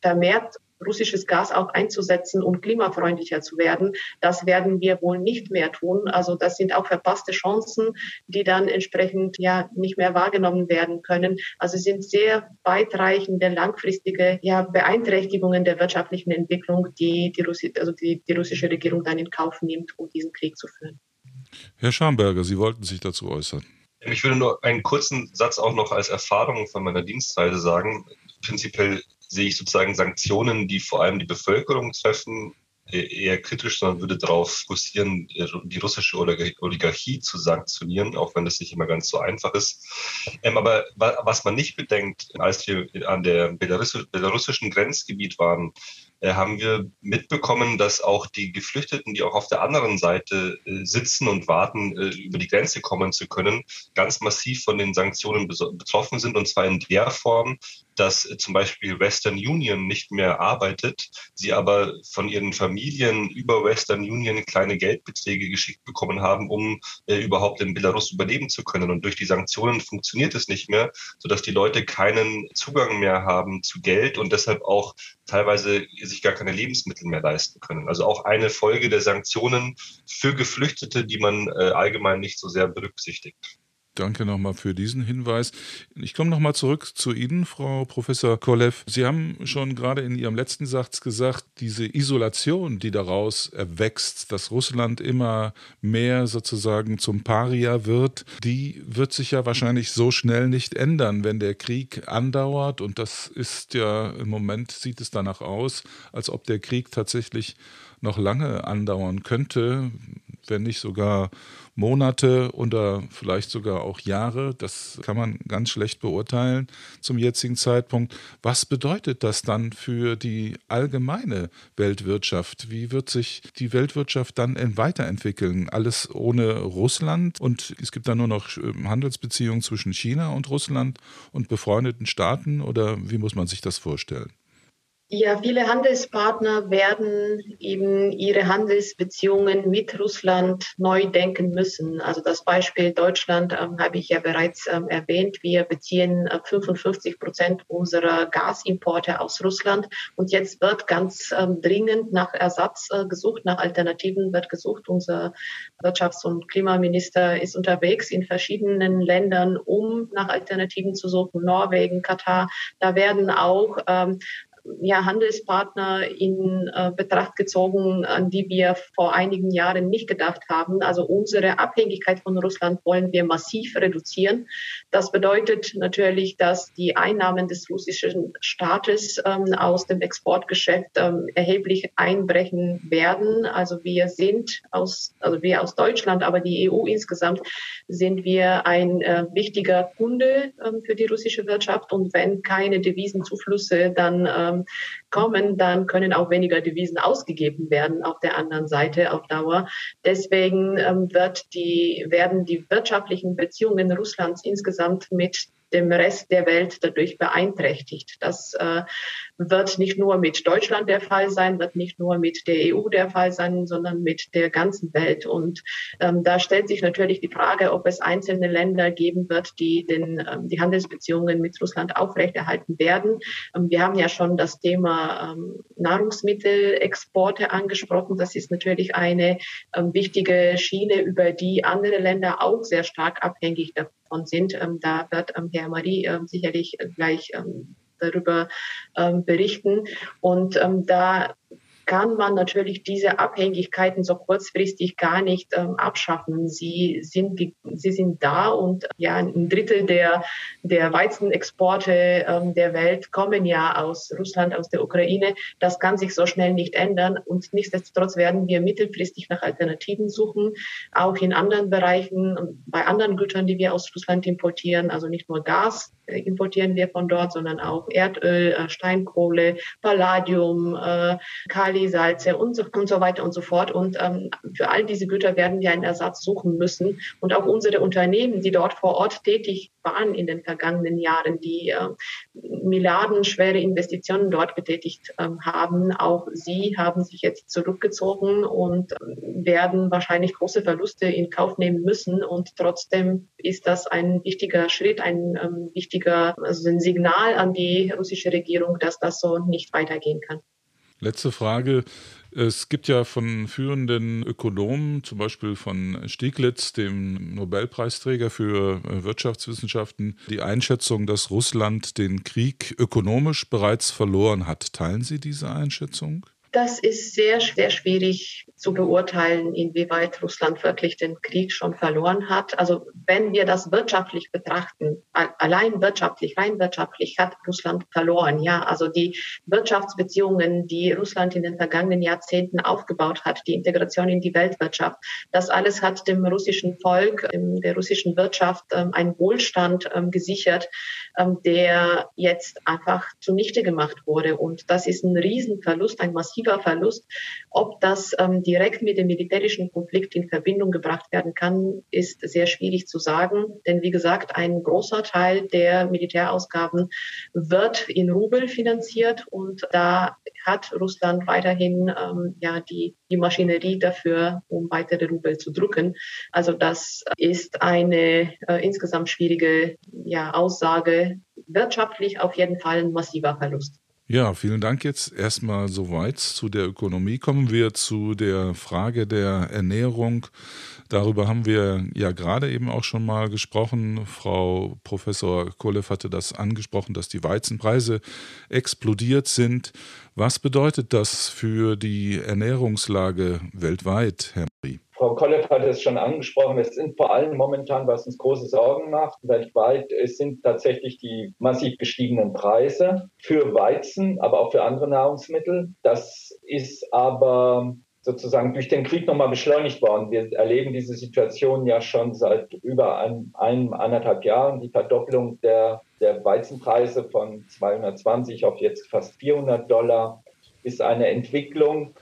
vermehrt russisches Gas auch einzusetzen, um klimafreundlicher zu werden. Das werden wir wohl nicht mehr tun. Also das sind auch verpasste Chancen, die dann entsprechend ja nicht mehr wahrgenommen werden können. Also es sind sehr weitreichende, langfristige ja, Beeinträchtigungen der wirtschaftlichen Entwicklung, die die, Russi also die, die russische Regierung dann in Kauf nimmt, um diesen Krieg zu führen. Herr Schamberger, Sie wollten sich dazu äußern. Ich würde nur einen kurzen Satz auch noch als Erfahrung von meiner Dienstreise sagen. Prinzipiell sehe ich sozusagen Sanktionen, die vor allem die Bevölkerung treffen, eher kritisch, sondern würde darauf fokussieren, die russische Oligarchie zu sanktionieren, auch wenn das nicht immer ganz so einfach ist. Ähm, aber was man nicht bedenkt, als wir an der belarussischen Grenzgebiet waren, äh, haben wir mitbekommen, dass auch die Geflüchteten, die auch auf der anderen Seite äh, sitzen und warten, äh, über die Grenze kommen zu können, ganz massiv von den Sanktionen betroffen sind. Und zwar in der Form, dass zum Beispiel Western Union nicht mehr arbeitet, sie aber von ihren Familien über Western Union kleine Geldbeträge geschickt bekommen haben, um äh, überhaupt in Belarus überleben zu können. Und durch die Sanktionen funktioniert es nicht mehr, sodass die Leute keinen Zugang mehr haben zu Geld und deshalb auch teilweise sich gar keine Lebensmittel mehr leisten können. Also auch eine Folge der Sanktionen für Geflüchtete, die man äh, allgemein nicht so sehr berücksichtigt. Danke nochmal für diesen Hinweis. Ich komme nochmal zurück zu Ihnen, Frau Professor Kolev. Sie haben schon gerade in Ihrem letzten Satz gesagt, diese Isolation, die daraus erwächst, dass Russland immer mehr sozusagen zum Paria wird, die wird sich ja wahrscheinlich so schnell nicht ändern, wenn der Krieg andauert. Und das ist ja im Moment sieht es danach aus, als ob der Krieg tatsächlich noch lange andauern könnte, wenn nicht sogar Monate oder vielleicht sogar auch Jahre. Das kann man ganz schlecht beurteilen zum jetzigen Zeitpunkt. Was bedeutet das dann für die allgemeine Weltwirtschaft? Wie wird sich die Weltwirtschaft dann weiterentwickeln? Alles ohne Russland und es gibt dann nur noch ähm, Handelsbeziehungen zwischen China und Russland und befreundeten Staaten oder wie muss man sich das vorstellen? Ja, viele Handelspartner werden eben ihre Handelsbeziehungen mit Russland neu denken müssen. Also das Beispiel Deutschland ähm, habe ich ja bereits ähm, erwähnt. Wir beziehen äh, 55 Prozent unserer Gasimporte aus Russland und jetzt wird ganz ähm, dringend nach Ersatz äh, gesucht, nach Alternativen wird gesucht. Unser Wirtschafts- und Klimaminister ist unterwegs in verschiedenen Ländern, um nach Alternativen zu suchen. Norwegen, Katar. Da werden auch ähm, ja, Handelspartner in äh, Betracht gezogen, an die wir vor einigen Jahren nicht gedacht haben. Also unsere Abhängigkeit von Russland wollen wir massiv reduzieren. Das bedeutet natürlich, dass die Einnahmen des russischen Staates ähm, aus dem Exportgeschäft ähm, erheblich einbrechen werden. Also wir sind aus, also wir aus Deutschland, aber die EU insgesamt sind wir ein äh, wichtiger Kunde ähm, für die russische Wirtschaft. Und wenn keine Devisenzuflüsse dann ähm, kommen, dann können auch weniger Devisen ausgegeben werden auf der anderen Seite auf Dauer. Deswegen ähm, wird die, werden die wirtschaftlichen Beziehungen Russlands insgesamt mit dem Rest der Welt dadurch beeinträchtigt. Das äh, wird nicht nur mit Deutschland der Fall sein, wird nicht nur mit der EU der Fall sein, sondern mit der ganzen Welt. Und ähm, da stellt sich natürlich die Frage, ob es einzelne Länder geben wird, die den, ähm, die Handelsbeziehungen mit Russland aufrechterhalten werden. Ähm, wir haben ja schon das Thema ähm, Nahrungsmittelexporte angesprochen. Das ist natürlich eine ähm, wichtige Schiene, über die andere Länder auch sehr stark abhängig davon sind. Ähm, da wird Herr Marie sicherlich gleich darüber ähm, berichten. Und ähm, da kann man natürlich diese Abhängigkeiten so kurzfristig gar nicht ähm, abschaffen. Sie sind, sie sind da und ja, ein Drittel der, der Weizenexporte ähm, der Welt kommen ja aus Russland, aus der Ukraine. Das kann sich so schnell nicht ändern und nichtsdestotrotz werden wir mittelfristig nach Alternativen suchen, auch in anderen Bereichen, bei anderen Gütern, die wir aus Russland importieren, also nicht nur Gas äh, importieren wir von dort, sondern auch Erdöl, äh, Steinkohle, Palladium, äh, Kali, Salze und so, und so weiter und so fort. Und ähm, für all diese Güter werden wir einen Ersatz suchen müssen. Und auch unsere Unternehmen, die dort vor Ort tätig waren in den vergangenen Jahren, die äh, milliardenschwere Investitionen dort getätigt äh, haben, auch sie haben sich jetzt zurückgezogen und äh, werden wahrscheinlich große Verluste in Kauf nehmen müssen. Und trotzdem ist das ein wichtiger Schritt, ein ähm, wichtiger also ein Signal an die russische Regierung, dass das so nicht weitergehen kann. Letzte Frage. Es gibt ja von führenden Ökonomen, zum Beispiel von Stieglitz, dem Nobelpreisträger für äh, Wirtschaftswissenschaften, die Einschätzung, dass Russland den Krieg ökonomisch bereits verloren hat. Teilen Sie diese Einschätzung? Das ist sehr, sehr schwierig zu beurteilen, inwieweit Russland wirklich den Krieg schon verloren hat. Also wenn wir das wirtschaftlich betrachten, allein wirtschaftlich, rein wirtschaftlich hat Russland verloren. Ja, also die Wirtschaftsbeziehungen, die Russland in den vergangenen Jahrzehnten aufgebaut hat, die Integration in die Weltwirtschaft, das alles hat dem russischen Volk, der russischen Wirtschaft ähm, einen Wohlstand ähm, gesichert, ähm, der jetzt einfach zunichte gemacht wurde. Und das ist ein Riesenverlust, ein massiver massiver Verlust. Ob das ähm, direkt mit dem militärischen Konflikt in Verbindung gebracht werden kann, ist sehr schwierig zu sagen. Denn wie gesagt, ein großer Teil der Militärausgaben wird in Rubel finanziert und da hat Russland weiterhin ähm, ja die, die Maschinerie dafür, um weitere Rubel zu drücken. Also das ist eine äh, insgesamt schwierige ja, Aussage. Wirtschaftlich auf jeden Fall ein massiver Verlust. Ja, vielen Dank jetzt erstmal soweit zu der Ökonomie. Kommen wir zu der Frage der Ernährung. Darüber haben wir ja gerade eben auch schon mal gesprochen. Frau Professor Kolev hatte das angesprochen, dass die Weizenpreise explodiert sind. Was bedeutet das für die Ernährungslage weltweit, Herr Marie? Frau Kollev hat es schon angesprochen, es sind vor allem momentan, was uns große Sorgen macht, weltweit, es sind tatsächlich die massiv gestiegenen Preise für Weizen, aber auch für andere Nahrungsmittel. Das ist aber sozusagen durch den Krieg nochmal beschleunigt worden. Wir erleben diese Situation ja schon seit über ein, einem, anderthalb Jahren, die Verdoppelung der, der Weizenpreise von 220 auf jetzt fast 400 Dollar ist eine Entwicklung,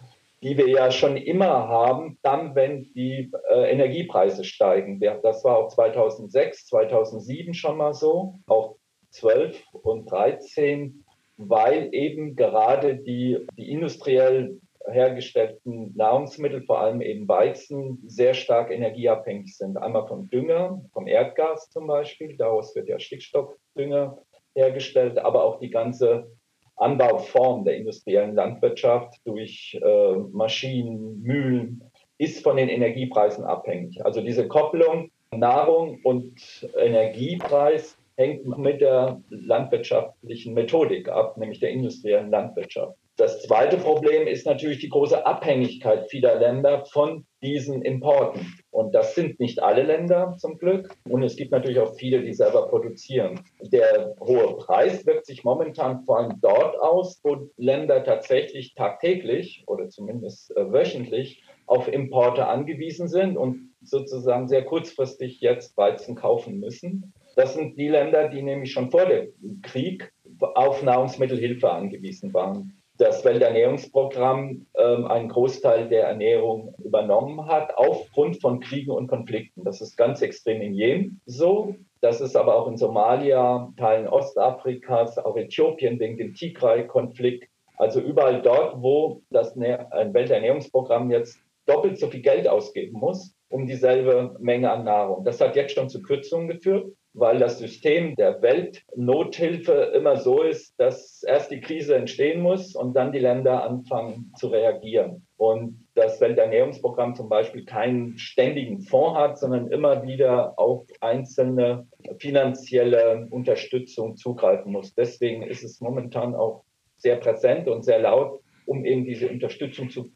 die wir ja schon immer haben, dann, wenn die äh, Energiepreise steigen. Das war auch 2006, 2007 schon mal so, auch 12 und 13, weil eben gerade die, die industriell hergestellten Nahrungsmittel, vor allem eben Weizen, sehr stark energieabhängig sind. Einmal vom Dünger, vom Erdgas zum Beispiel, daraus wird ja Stickstoffdünger hergestellt, aber auch die ganze Anbauform der industriellen Landwirtschaft durch äh, Maschinen, Mühlen ist von den Energiepreisen abhängig. Also diese Kopplung Nahrung und Energiepreis hängt mit der landwirtschaftlichen Methodik ab, nämlich der industriellen Landwirtschaft. Das zweite Problem ist natürlich die große Abhängigkeit vieler Länder von diesen Importen. Und das sind nicht alle Länder zum Glück. Und es gibt natürlich auch viele, die selber produzieren. Der hohe Preis wirkt sich momentan vor allem dort aus, wo Länder tatsächlich tagtäglich oder zumindest äh, wöchentlich auf Importe angewiesen sind und sozusagen sehr kurzfristig jetzt Weizen kaufen müssen. Das sind die Länder, die nämlich schon vor dem Krieg auf Nahrungsmittelhilfe angewiesen waren das Welternährungsprogramm ähm, einen Großteil der Ernährung übernommen hat, aufgrund von Kriegen und Konflikten. Das ist ganz extrem in Jemen so. Das ist aber auch in Somalia, Teilen Ostafrikas, auch Äthiopien wegen dem Tigray-Konflikt. Also überall dort, wo das Welternährungsprogramm jetzt doppelt so viel Geld ausgeben muss, um dieselbe Menge an Nahrung. Das hat jetzt schon zu Kürzungen geführt weil das System der Weltnothilfe immer so ist, dass erst die Krise entstehen muss und dann die Länder anfangen zu reagieren. Und das Welternährungsprogramm zum Beispiel keinen ständigen Fonds hat, sondern immer wieder auf einzelne finanzielle Unterstützung zugreifen muss. Deswegen ist es momentan auch sehr präsent und sehr laut, um eben diese Unterstützung zu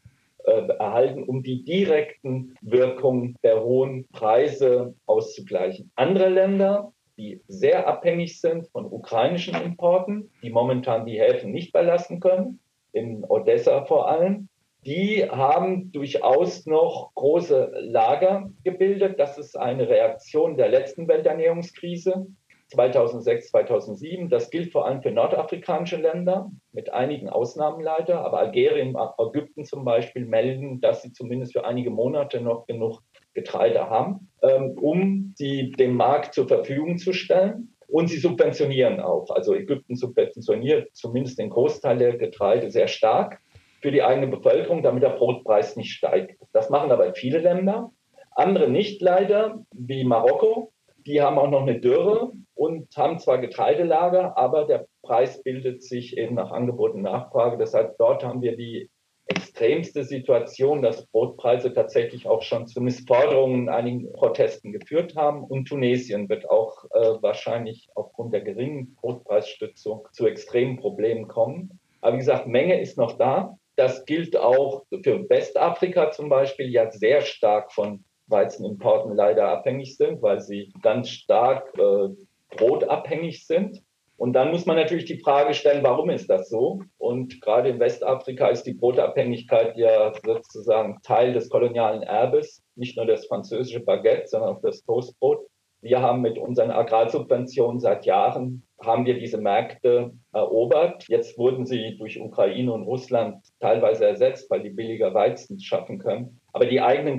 erhalten, um die direkten Wirkungen der hohen Preise auszugleichen. Andere Länder, die sehr abhängig sind von ukrainischen Importen, die momentan die Häfen nicht belasten können, in Odessa vor allem, die haben durchaus noch große Lager gebildet. Das ist eine Reaktion der letzten Welternährungskrise. 2006, 2007. Das gilt vor allem für nordafrikanische Länder, mit einigen Ausnahmen leider. Aber Algerien, Ägypten zum Beispiel melden, dass sie zumindest für einige Monate noch genug Getreide haben, ähm, um sie dem Markt zur Verfügung zu stellen. Und sie subventionieren auch. Also Ägypten subventioniert zumindest den Großteil der Getreide sehr stark für die eigene Bevölkerung, damit der Brotpreis nicht steigt. Das machen aber viele Länder. Andere nicht leider, wie Marokko. Die haben auch noch eine Dürre und haben zwar Getreidelager, aber der Preis bildet sich eben nach Angebot und Nachfrage. Deshalb dort haben wir die extremste Situation, dass Brotpreise tatsächlich auch schon zu Missforderungen in einigen Protesten geführt haben. Und Tunesien wird auch äh, wahrscheinlich aufgrund der geringen Brotpreisstützung zu extremen Problemen kommen. Aber wie gesagt, Menge ist noch da. Das gilt auch für Westafrika zum Beispiel, ja sehr stark von Weizenimporten leider abhängig sind, weil sie ganz stark äh, brotabhängig sind. Und dann muss man natürlich die Frage stellen, warum ist das so? Und gerade in Westafrika ist die Brotabhängigkeit ja sozusagen Teil des kolonialen Erbes, nicht nur das französische Baguette, sondern auch das Toastbrot. Wir haben mit unseren Agrarsubventionen seit Jahren haben wir diese Märkte erobert. Jetzt wurden sie durch Ukraine und Russland teilweise ersetzt, weil die billiger Weizen schaffen können. Aber die eigenen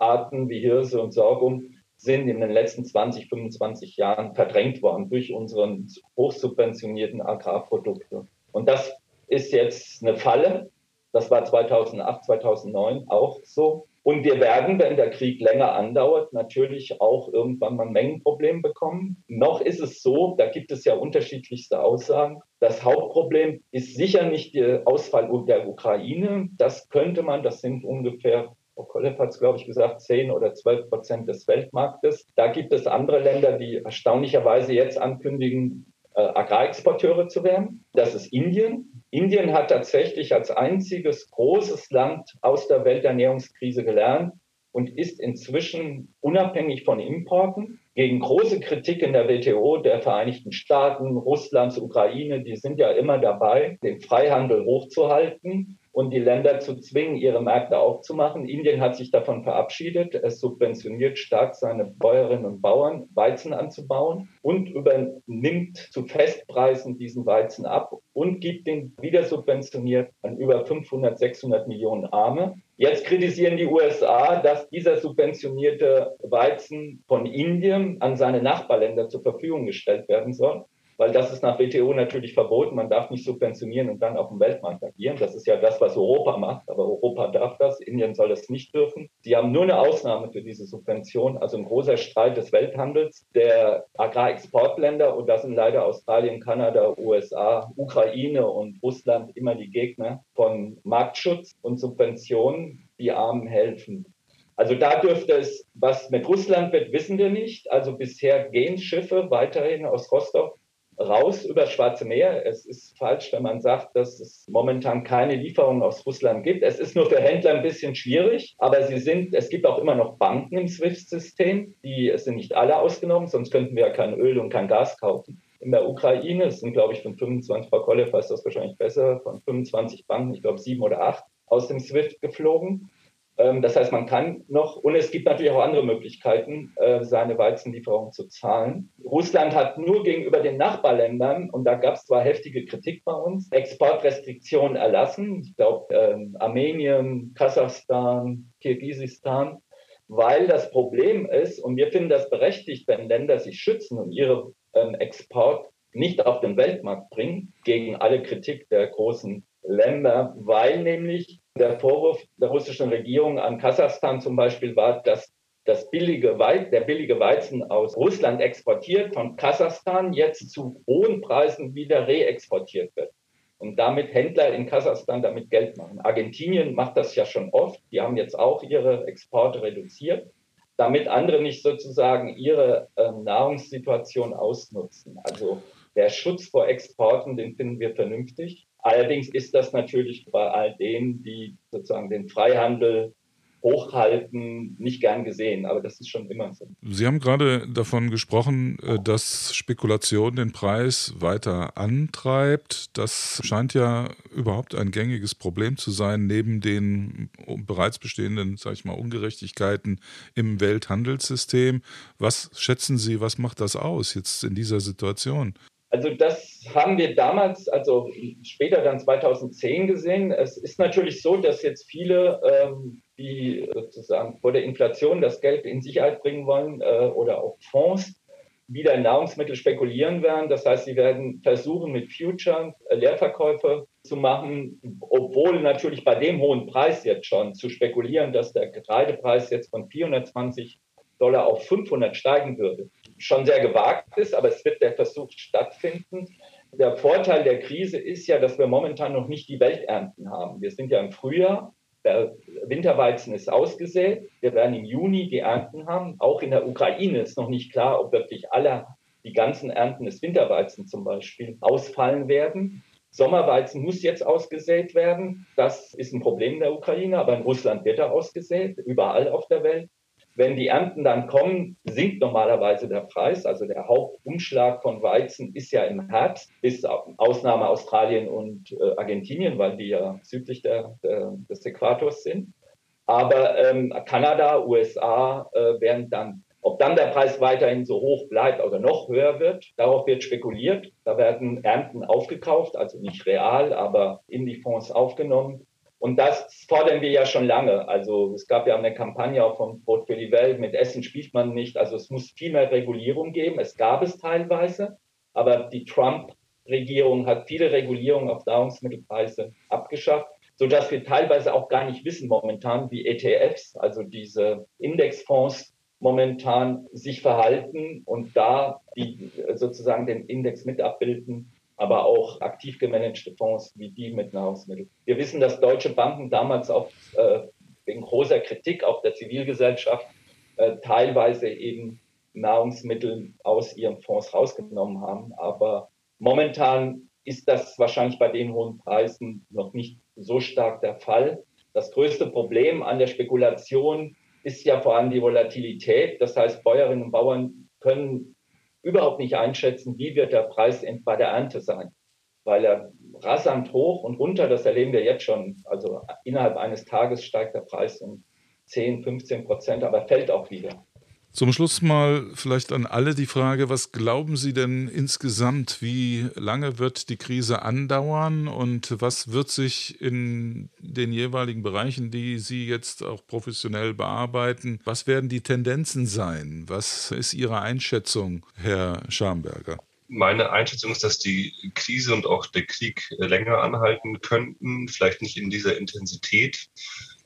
Getreidearten wie Hirse und Sorghum sind in den letzten 20, 25 Jahren verdrängt worden durch unseren hochsubventionierten Agrarprodukte. Und das ist jetzt eine Falle. Das war 2008, 2009 auch so. Und wir werden, wenn der Krieg länger andauert, natürlich auch irgendwann mal ein Mengenproblem bekommen. Noch ist es so, da gibt es ja unterschiedlichste Aussagen. Das Hauptproblem ist sicher nicht der Ausfall der Ukraine. Das könnte man, das sind ungefähr Frau Kollev hat es, glaube ich, gesagt, 10 oder 12 Prozent des Weltmarktes. Da gibt es andere Länder, die erstaunlicherweise jetzt ankündigen, äh, Agrarexporteure zu werden. Das ist Indien. Indien hat tatsächlich als einziges großes Land aus der Welternährungskrise gelernt und ist inzwischen unabhängig von Importen. Gegen große Kritik in der WTO der Vereinigten Staaten, Russlands, Ukraine, die sind ja immer dabei, den Freihandel hochzuhalten und die Länder zu zwingen, ihre Märkte aufzumachen. Indien hat sich davon verabschiedet. Es subventioniert stark seine Bäuerinnen und Bauern, Weizen anzubauen und übernimmt zu Festpreisen diesen Weizen ab und gibt den wieder subventioniert an über 500, 600 Millionen Arme. Jetzt kritisieren die USA, dass dieser subventionierte Weizen von Indien an seine Nachbarländer zur Verfügung gestellt werden soll weil das ist nach WTO natürlich verboten. Man darf nicht subventionieren und dann auf dem Weltmarkt agieren. Das ist ja das, was Europa macht, aber Europa darf das, Indien soll das nicht dürfen. Sie haben nur eine Ausnahme für diese Subvention, also ein großer Streit des Welthandels der Agrarexportländer und das sind leider Australien, Kanada, USA, Ukraine und Russland immer die Gegner von Marktschutz und Subventionen, die Armen helfen. Also da dürfte es, was mit Russland wird, wissen wir nicht. Also bisher gehen Schiffe weiterhin aus Rostock raus über das Schwarze Meer. Es ist falsch, wenn man sagt, dass es momentan keine Lieferungen aus Russland gibt. Es ist nur für Händler ein bisschen schwierig, aber sie sind, es gibt auch immer noch Banken im SWIFT-System. Die sind nicht alle ausgenommen, sonst könnten wir ja kein Öl und kein Gas kaufen. In der Ukraine, es sind, glaube ich, von 25, Frau Kolle weiß das wahrscheinlich besser, von 25 Banken, ich glaube sieben oder acht, aus dem SWIFT geflogen. Ähm, das heißt, man kann noch, und es gibt natürlich auch andere Möglichkeiten, äh, seine Weizenlieferungen zu zahlen. Russland hat nur gegenüber den Nachbarländern, und da gab es zwar heftige Kritik bei uns, Exportrestriktionen erlassen. Ich glaube, ähm, Armenien, Kasachstan, Kirgisistan, weil das Problem ist, und wir finden das berechtigt, wenn Länder sich schützen und ihre ähm, Export nicht auf den Weltmarkt bringen, gegen alle Kritik der großen Länder, weil nämlich der Vorwurf der russischen Regierung an Kasachstan zum Beispiel war, dass das billige Weizen, der billige Weizen aus Russland exportiert, von Kasachstan jetzt zu hohen Preisen wieder reexportiert wird. Und damit Händler in Kasachstan damit Geld machen. Argentinien macht das ja schon oft. Die haben jetzt auch ihre Exporte reduziert, damit andere nicht sozusagen ihre äh, Nahrungssituation ausnutzen. Also der Schutz vor Exporten, den finden wir vernünftig. Allerdings ist das natürlich bei all denen, die sozusagen den Freihandel hochhalten, nicht gern gesehen, aber das ist schon immer so. Sie haben gerade davon gesprochen, äh, dass Spekulation den Preis weiter antreibt. Das scheint ja überhaupt ein gängiges Problem zu sein, neben den bereits bestehenden, sage ich mal, Ungerechtigkeiten im Welthandelssystem. Was schätzen Sie, was macht das aus jetzt in dieser Situation? Also das haben wir damals, also später dann 2010 gesehen. Es ist natürlich so, dass jetzt viele, ähm, die sozusagen vor der Inflation das Geld in Sicherheit bringen wollen äh, oder auch Fonds, wieder in Nahrungsmittel spekulieren werden. Das heißt, sie werden versuchen, mit Future Leerverkäufe zu machen, obwohl natürlich bei dem hohen Preis jetzt schon zu spekulieren, dass der Getreidepreis jetzt von 420 Dollar auf 500 steigen würde, schon sehr gewagt ist, aber es wird der Versuch stattfinden. Der Vorteil der Krise ist ja, dass wir momentan noch nicht die Welternten haben. Wir sind ja im Frühjahr, der Winterweizen ist ausgesät. Wir werden im Juni die Ernten haben. Auch in der Ukraine ist noch nicht klar, ob wirklich alle die ganzen Ernten des Winterweizens zum Beispiel ausfallen werden. Sommerweizen muss jetzt ausgesät werden. Das ist ein Problem der Ukraine, aber in Russland wird er ausgesät, überall auf der Welt. Wenn die Ernten dann kommen, sinkt normalerweise der Preis. Also der Hauptumschlag von Weizen ist ja im Herbst, bis Ausnahme Australien und äh, Argentinien, weil die ja südlich der, der, des Äquators sind. Aber ähm, Kanada, USA äh, werden dann ob dann der Preis weiterhin so hoch bleibt oder noch höher wird, darauf wird spekuliert. Da werden Ernten aufgekauft, also nicht real, aber in die Fonds aufgenommen. Und das fordern wir ja schon lange. Also es gab ja eine Kampagne auch von Brot für die Welt, mit Essen spielt man nicht. Also es muss viel mehr Regulierung geben. Es gab es teilweise, aber die Trump-Regierung hat viele Regulierungen auf Nahrungsmittelpreise abgeschafft, sodass wir teilweise auch gar nicht wissen momentan, wie ETFs, also diese Indexfonds, momentan sich verhalten und da die sozusagen den Index mit abbilden, aber auch aktiv gemanagte Fonds wie die mit Nahrungsmitteln. Wir wissen, dass deutsche Banken damals auch äh, wegen großer Kritik auch der Zivilgesellschaft äh, teilweise eben Nahrungsmittel aus ihren Fonds rausgenommen haben. Aber momentan ist das wahrscheinlich bei den hohen Preisen noch nicht so stark der Fall. Das größte Problem an der Spekulation ist ja vor allem die Volatilität. Das heißt, Bäuerinnen und Bauern können überhaupt nicht einschätzen, wie wird der Preis bei der Ernte sein, weil er rasant hoch und runter, das erleben wir jetzt schon. Also innerhalb eines Tages steigt der Preis um 10, 15 Prozent, aber fällt auch wieder. Zum Schluss mal vielleicht an alle die Frage, was glauben Sie denn insgesamt, wie lange wird die Krise andauern und was wird sich in den jeweiligen Bereichen, die Sie jetzt auch professionell bearbeiten, was werden die Tendenzen sein? Was ist Ihre Einschätzung, Herr Schamberger? Meine Einschätzung ist, dass die Krise und auch der Krieg länger anhalten könnten, vielleicht nicht in dieser Intensität.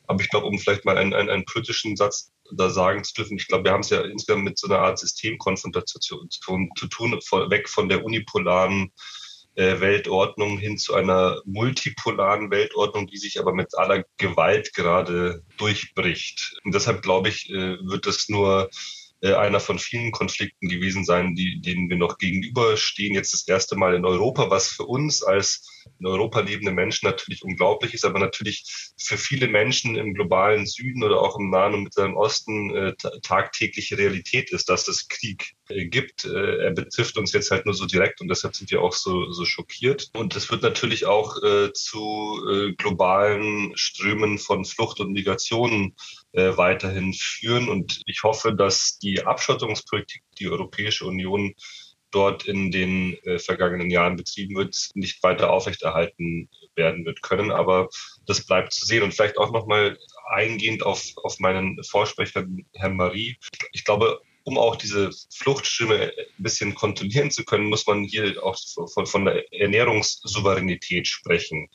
Aber ich glaube, um vielleicht mal einen, einen, einen politischen Satz da sagen zu dürfen, ich glaube, wir haben es ja insgesamt mit so einer Art Systemkonfrontation zu tun, weg von der unipolaren äh, Weltordnung hin zu einer multipolaren Weltordnung, die sich aber mit aller Gewalt gerade durchbricht. Und deshalb glaube ich, äh, wird es nur äh, einer von vielen Konflikten gewesen sein, die, denen wir noch gegenüberstehen. Jetzt das erste Mal in Europa, was für uns als in Europa lebende Menschen natürlich unglaublich ist, aber natürlich für viele Menschen im globalen Süden oder auch im Nahen und Mittleren Osten äh, tagtägliche Realität ist, dass es Krieg äh, gibt. Äh, er betrifft uns jetzt halt nur so direkt und deshalb sind wir auch so, so schockiert. Und es wird natürlich auch äh, zu äh, globalen Strömen von Flucht und Migrationen äh, weiterhin führen. Und ich hoffe, dass die Abschottungspolitik, die Europäische Union dort in den äh, vergangenen Jahren betrieben wird, nicht weiter aufrechterhalten werden wird können. Aber das bleibt zu sehen. Und vielleicht auch nochmal eingehend auf, auf meinen Vorsprecher, Herrn Marie. Ich glaube, um auch diese Fluchtströme ein bisschen kontrollieren zu können, muss man hier auch von, von der Ernährungssouveränität sprechen,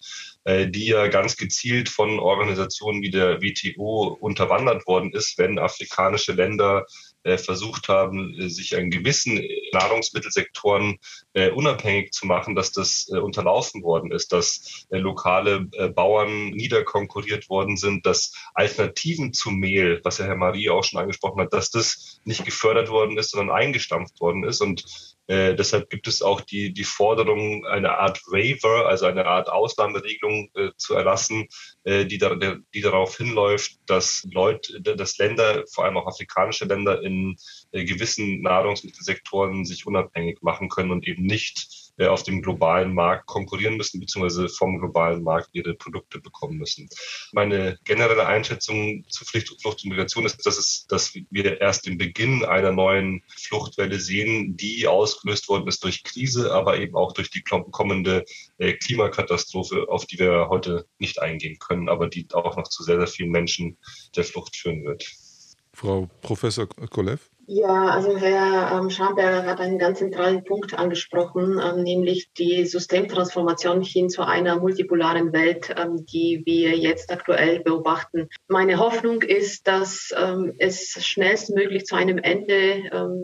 äh, die ja ganz gezielt von Organisationen wie der WTO unterwandert worden ist, wenn afrikanische Länder versucht haben, äh, sich an gewissen Nahrungsmittelsektoren äh, unabhängig zu machen, dass das unterlaufen worden ist, dass lokale Bauern niederkonkurriert worden sind, dass Alternativen zu Mehl, was ja Herr Marie auch schon angesprochen hat, dass das nicht gefördert worden ist, sondern eingestampft worden ist. Und äh, deshalb gibt es auch die, die Forderung, eine Art Waiver, also eine Art Ausnahmeregelung äh, zu erlassen, äh, die, da, die darauf hinläuft, dass Leute, dass Länder, vor allem auch afrikanische Länder, in äh, gewissen Nahrungsmittelsektoren sich unabhängig machen können und eben nicht auf dem globalen Markt konkurrieren müssen, beziehungsweise vom globalen Markt ihre Produkte bekommen müssen. Meine generelle Einschätzung zu Flucht, Flucht und Migration ist, dass, es, dass wir erst den Beginn einer neuen Fluchtwelle sehen, die ausgelöst worden ist durch Krise, aber eben auch durch die kommende äh, Klimakatastrophe, auf die wir heute nicht eingehen können, aber die auch noch zu sehr, sehr vielen Menschen der Flucht führen wird. Frau Professor Kolev? Ja, also Herr ähm, Schamberger hat einen ganz zentralen Punkt angesprochen, ähm, nämlich die Systemtransformation hin zu einer multipolaren Welt, ähm, die wir jetzt aktuell beobachten. Meine Hoffnung ist, dass es schnellstmöglich zu einem Ende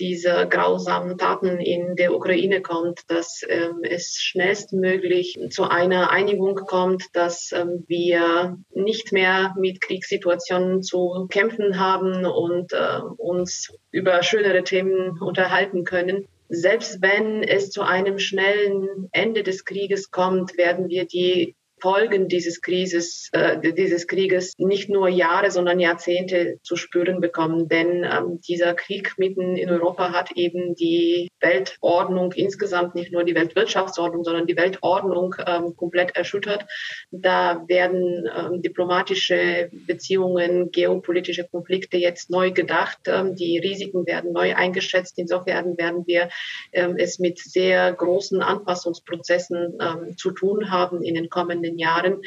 diese grausamen Taten in der Ukraine kommt, dass ähm, es schnellstmöglich zu einer Einigung kommt, dass ähm, wir nicht mehr mit Kriegssituationen zu kämpfen haben und äh, uns über schönere Themen unterhalten können. selbst wenn es zu einem schnellen Ende des Krieges kommt, werden wir die Folgen dieses Krieges, äh, dieses Krieges nicht nur Jahre, sondern Jahrzehnte zu spüren bekommen. Denn ähm, dieser Krieg mitten in Europa hat eben die Weltordnung insgesamt, nicht nur die Weltwirtschaftsordnung, sondern die Weltordnung ähm, komplett erschüttert. Da werden ähm, diplomatische Beziehungen, geopolitische Konflikte jetzt neu gedacht. Ähm, die Risiken werden neu eingeschätzt. Insofern werden wir ähm, es mit sehr großen Anpassungsprozessen ähm, zu tun haben in den kommenden kommenden Jahren.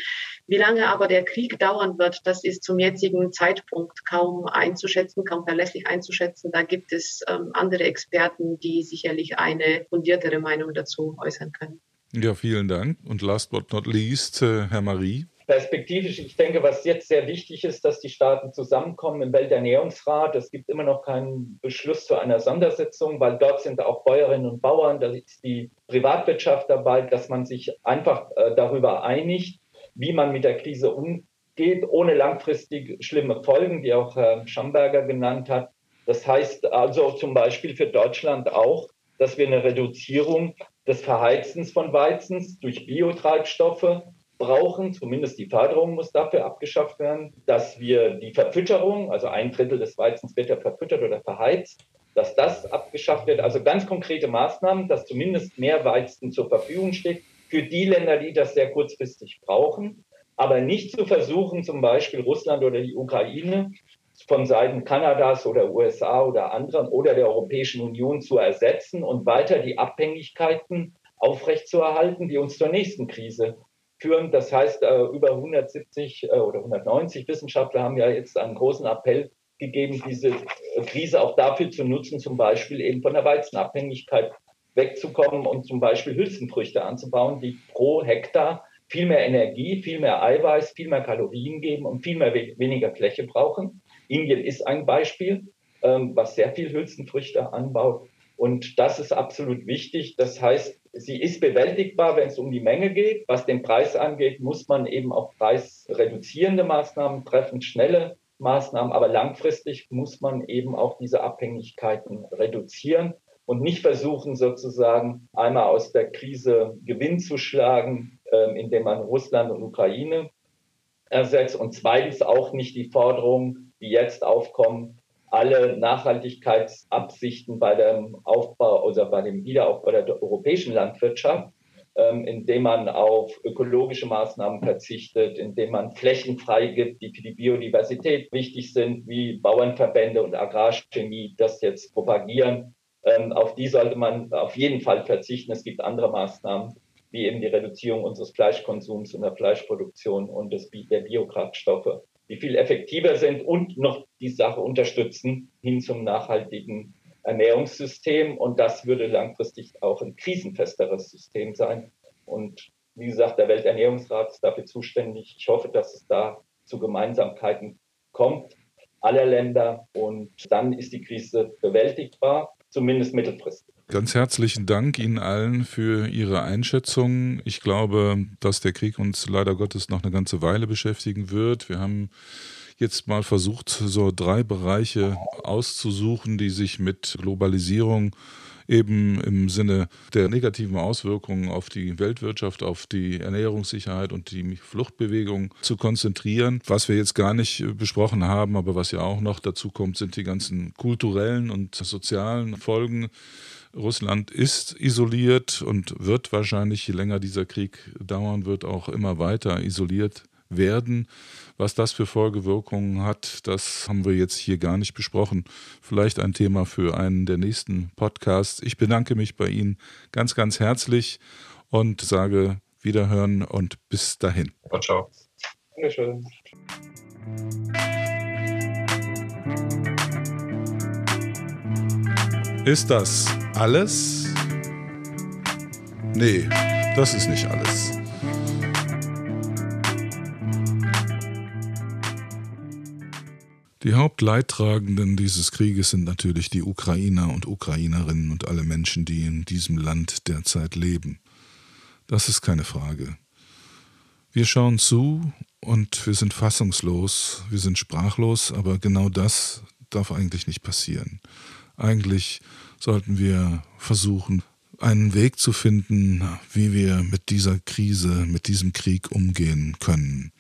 Wie lange aber der Krieg dauern wird, das ist zum jetzigen Zeitpunkt kaum einzuschätzen, kaum verlässlich einzuschätzen. Da gibt es ähm, andere Experten, die sicherlich eine fundiertere Meinung dazu äußern können. Ja, vielen Dank. Und last but not least, äh, Herr Marie perspektivisch, ich denke, was jetzt sehr wichtig ist, dass die Staaten zusammenkommen im Welternährungsrat. Es gibt immer noch keinen Beschluss zu einer Sondersitzung, weil dort sind auch Bäuerinnen und Bauern, da ist die Privatwirtschaft dabei, dass man sich einfach äh, darüber einigt, wie man mit der Krise umgeht, ohne langfristig schlimme Folgen, die auch Herr Schamberger genannt hat. Das heißt also zum Beispiel für Deutschland auch, dass wir eine Reduzierung des Verheizens von Weizens durch Biotreibstoffe brauchen, zumindest die Förderung muss dafür abgeschafft werden, dass wir die Verfütterung, also ein Drittel des Weizens wird ja verfüttert oder verheizt, dass das abgeschafft wird. Also ganz konkrete Maßnahmen, dass zumindest mehr Weizen zur Verfügung steht für die Länder, die das sehr kurzfristig brauchen, aber nicht zu versuchen, zum Beispiel Russland oder die Ukraine von Seiten Kanadas oder USA oder anderen oder der Europäischen Union zu ersetzen und weiter die Abhängigkeiten aufrechtzuerhalten, die uns zur nächsten Krise führen. Das heißt, äh, über 170 äh, oder 190 Wissenschaftler haben ja jetzt einen großen Appell gegeben, diese äh, Krise auch dafür zu nutzen, zum Beispiel eben von der Weizenabhängigkeit wegzukommen und zum Beispiel Hülsenfrüchte anzubauen, die pro Hektar viel mehr Energie, viel mehr Eiweiß, viel mehr Kalorien geben und viel mehr weniger Fläche brauchen. Indien ist ein Beispiel, ähm, was sehr viel Hülsenfrüchte anbaut. Und das ist absolut wichtig. Das heißt, sie ist bewältigbar, wenn es um die Menge geht. Was den Preis angeht, muss man eben auch preisreduzierende Maßnahmen treffen, schnelle Maßnahmen. Aber langfristig muss man eben auch diese Abhängigkeiten reduzieren und nicht versuchen, sozusagen einmal aus der Krise Gewinn zu schlagen, äh, indem man Russland und Ukraine ersetzt. Und zweitens auch nicht die Forderungen, die jetzt aufkommen, alle Nachhaltigkeitsabsichten bei dem Aufbau oder bei dem Wiederaufbau der europäischen Landwirtschaft, ähm, indem man auf ökologische Maßnahmen verzichtet, indem man Flächen freigibt, die für die Biodiversität wichtig sind, wie Bauernverbände und Agrarchemie das jetzt propagieren. Ähm, auf die sollte man auf jeden Fall verzichten. Es gibt andere Maßnahmen, wie eben die Reduzierung unseres Fleischkonsums und der Fleischproduktion und des, der Biokraftstoffe die viel effektiver sind und noch die Sache unterstützen hin zum nachhaltigen Ernährungssystem. Und das würde langfristig auch ein krisenfesteres System sein. Und wie gesagt, der Welternährungsrat ist dafür zuständig. Ich hoffe, dass es da zu Gemeinsamkeiten kommt aller Länder und dann ist die Krise bewältigbar, zumindest mittelfristig. Ganz herzlichen Dank Ihnen allen für Ihre Einschätzung. Ich glaube, dass der Krieg uns leider Gottes noch eine ganze Weile beschäftigen wird. Wir haben jetzt mal versucht, so drei Bereiche auszusuchen, die sich mit Globalisierung eben im Sinne der negativen Auswirkungen auf die Weltwirtschaft, auf die Ernährungssicherheit und die Fluchtbewegung zu konzentrieren. Was wir jetzt gar nicht besprochen haben, aber was ja auch noch dazu kommt, sind die ganzen kulturellen und sozialen Folgen Russland ist isoliert und wird wahrscheinlich, je länger dieser Krieg dauern wird, auch immer weiter isoliert werden. Was das für Folgewirkungen hat, das haben wir jetzt hier gar nicht besprochen. Vielleicht ein Thema für einen der nächsten Podcasts. Ich bedanke mich bei Ihnen ganz, ganz herzlich und sage Wiederhören und bis dahin. Ciao. ciao. Dankeschön. Ist das alles? Nee, das ist nicht alles. Die Hauptleidtragenden dieses Krieges sind natürlich die Ukrainer und Ukrainerinnen und alle Menschen, die in diesem Land derzeit leben. Das ist keine Frage. Wir schauen zu und wir sind fassungslos, wir sind sprachlos, aber genau das darf eigentlich nicht passieren. Eigentlich sollten wir versuchen, einen Weg zu finden, wie wir mit dieser Krise, mit diesem Krieg umgehen können.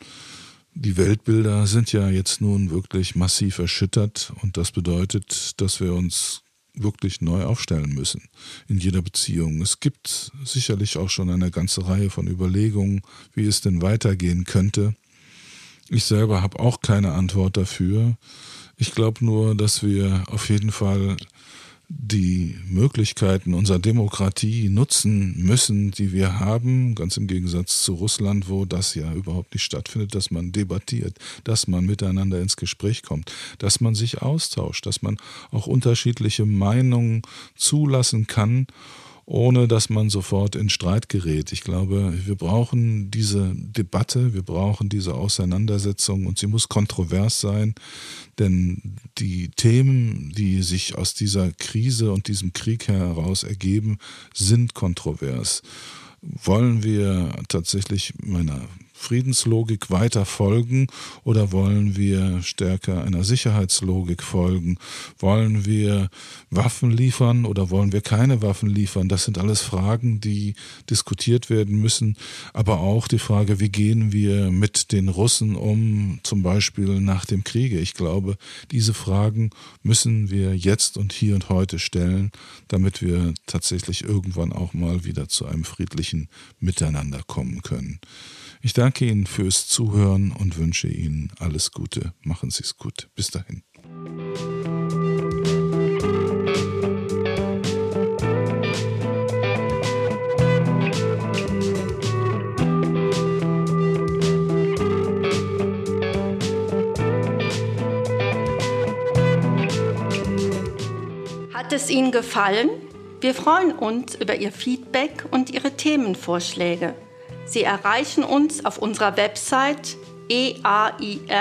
Die Weltbilder sind ja jetzt nun wirklich massiv erschüttert und das bedeutet, dass wir uns wirklich neu aufstellen müssen in jeder Beziehung. Es gibt sicherlich auch schon eine ganze Reihe von Überlegungen, wie es denn weitergehen könnte. Ich selber habe auch keine Antwort dafür. Ich glaube nur, dass wir auf jeden Fall die Möglichkeiten unserer Demokratie nutzen müssen, die wir haben, ganz im Gegensatz zu Russland, wo das ja überhaupt nicht stattfindet, dass man debattiert, dass man miteinander ins Gespräch kommt, dass man sich austauscht, dass man auch unterschiedliche Meinungen zulassen kann ohne dass man sofort in Streit gerät. Ich glaube, wir brauchen diese Debatte, wir brauchen diese Auseinandersetzung und sie muss kontrovers sein, denn die Themen, die sich aus dieser Krise und diesem Krieg heraus ergeben, sind kontrovers. Wollen wir tatsächlich meiner Friedenslogik weiter folgen oder wollen wir stärker einer Sicherheitslogik folgen? Wollen wir Waffen liefern oder wollen wir keine Waffen liefern? Das sind alles Fragen, die diskutiert werden müssen, aber auch die Frage, wie gehen wir mit den Russen um, zum Beispiel nach dem Kriege? Ich glaube, diese Fragen müssen wir jetzt und hier und heute stellen, damit wir tatsächlich irgendwann auch mal wieder zu einem friedlichen Miteinander kommen können. Ich danke Ihnen fürs Zuhören und wünsche Ihnen alles Gute. Machen Sie es gut. Bis dahin. Hat es Ihnen gefallen? Wir freuen uns über Ihr Feedback und Ihre Themenvorschläge. Sie erreichen uns auf unserer Website eair.info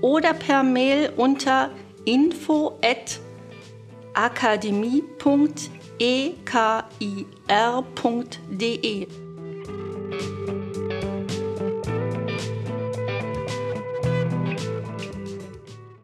oder per Mail unter info@akademie.ekir.de.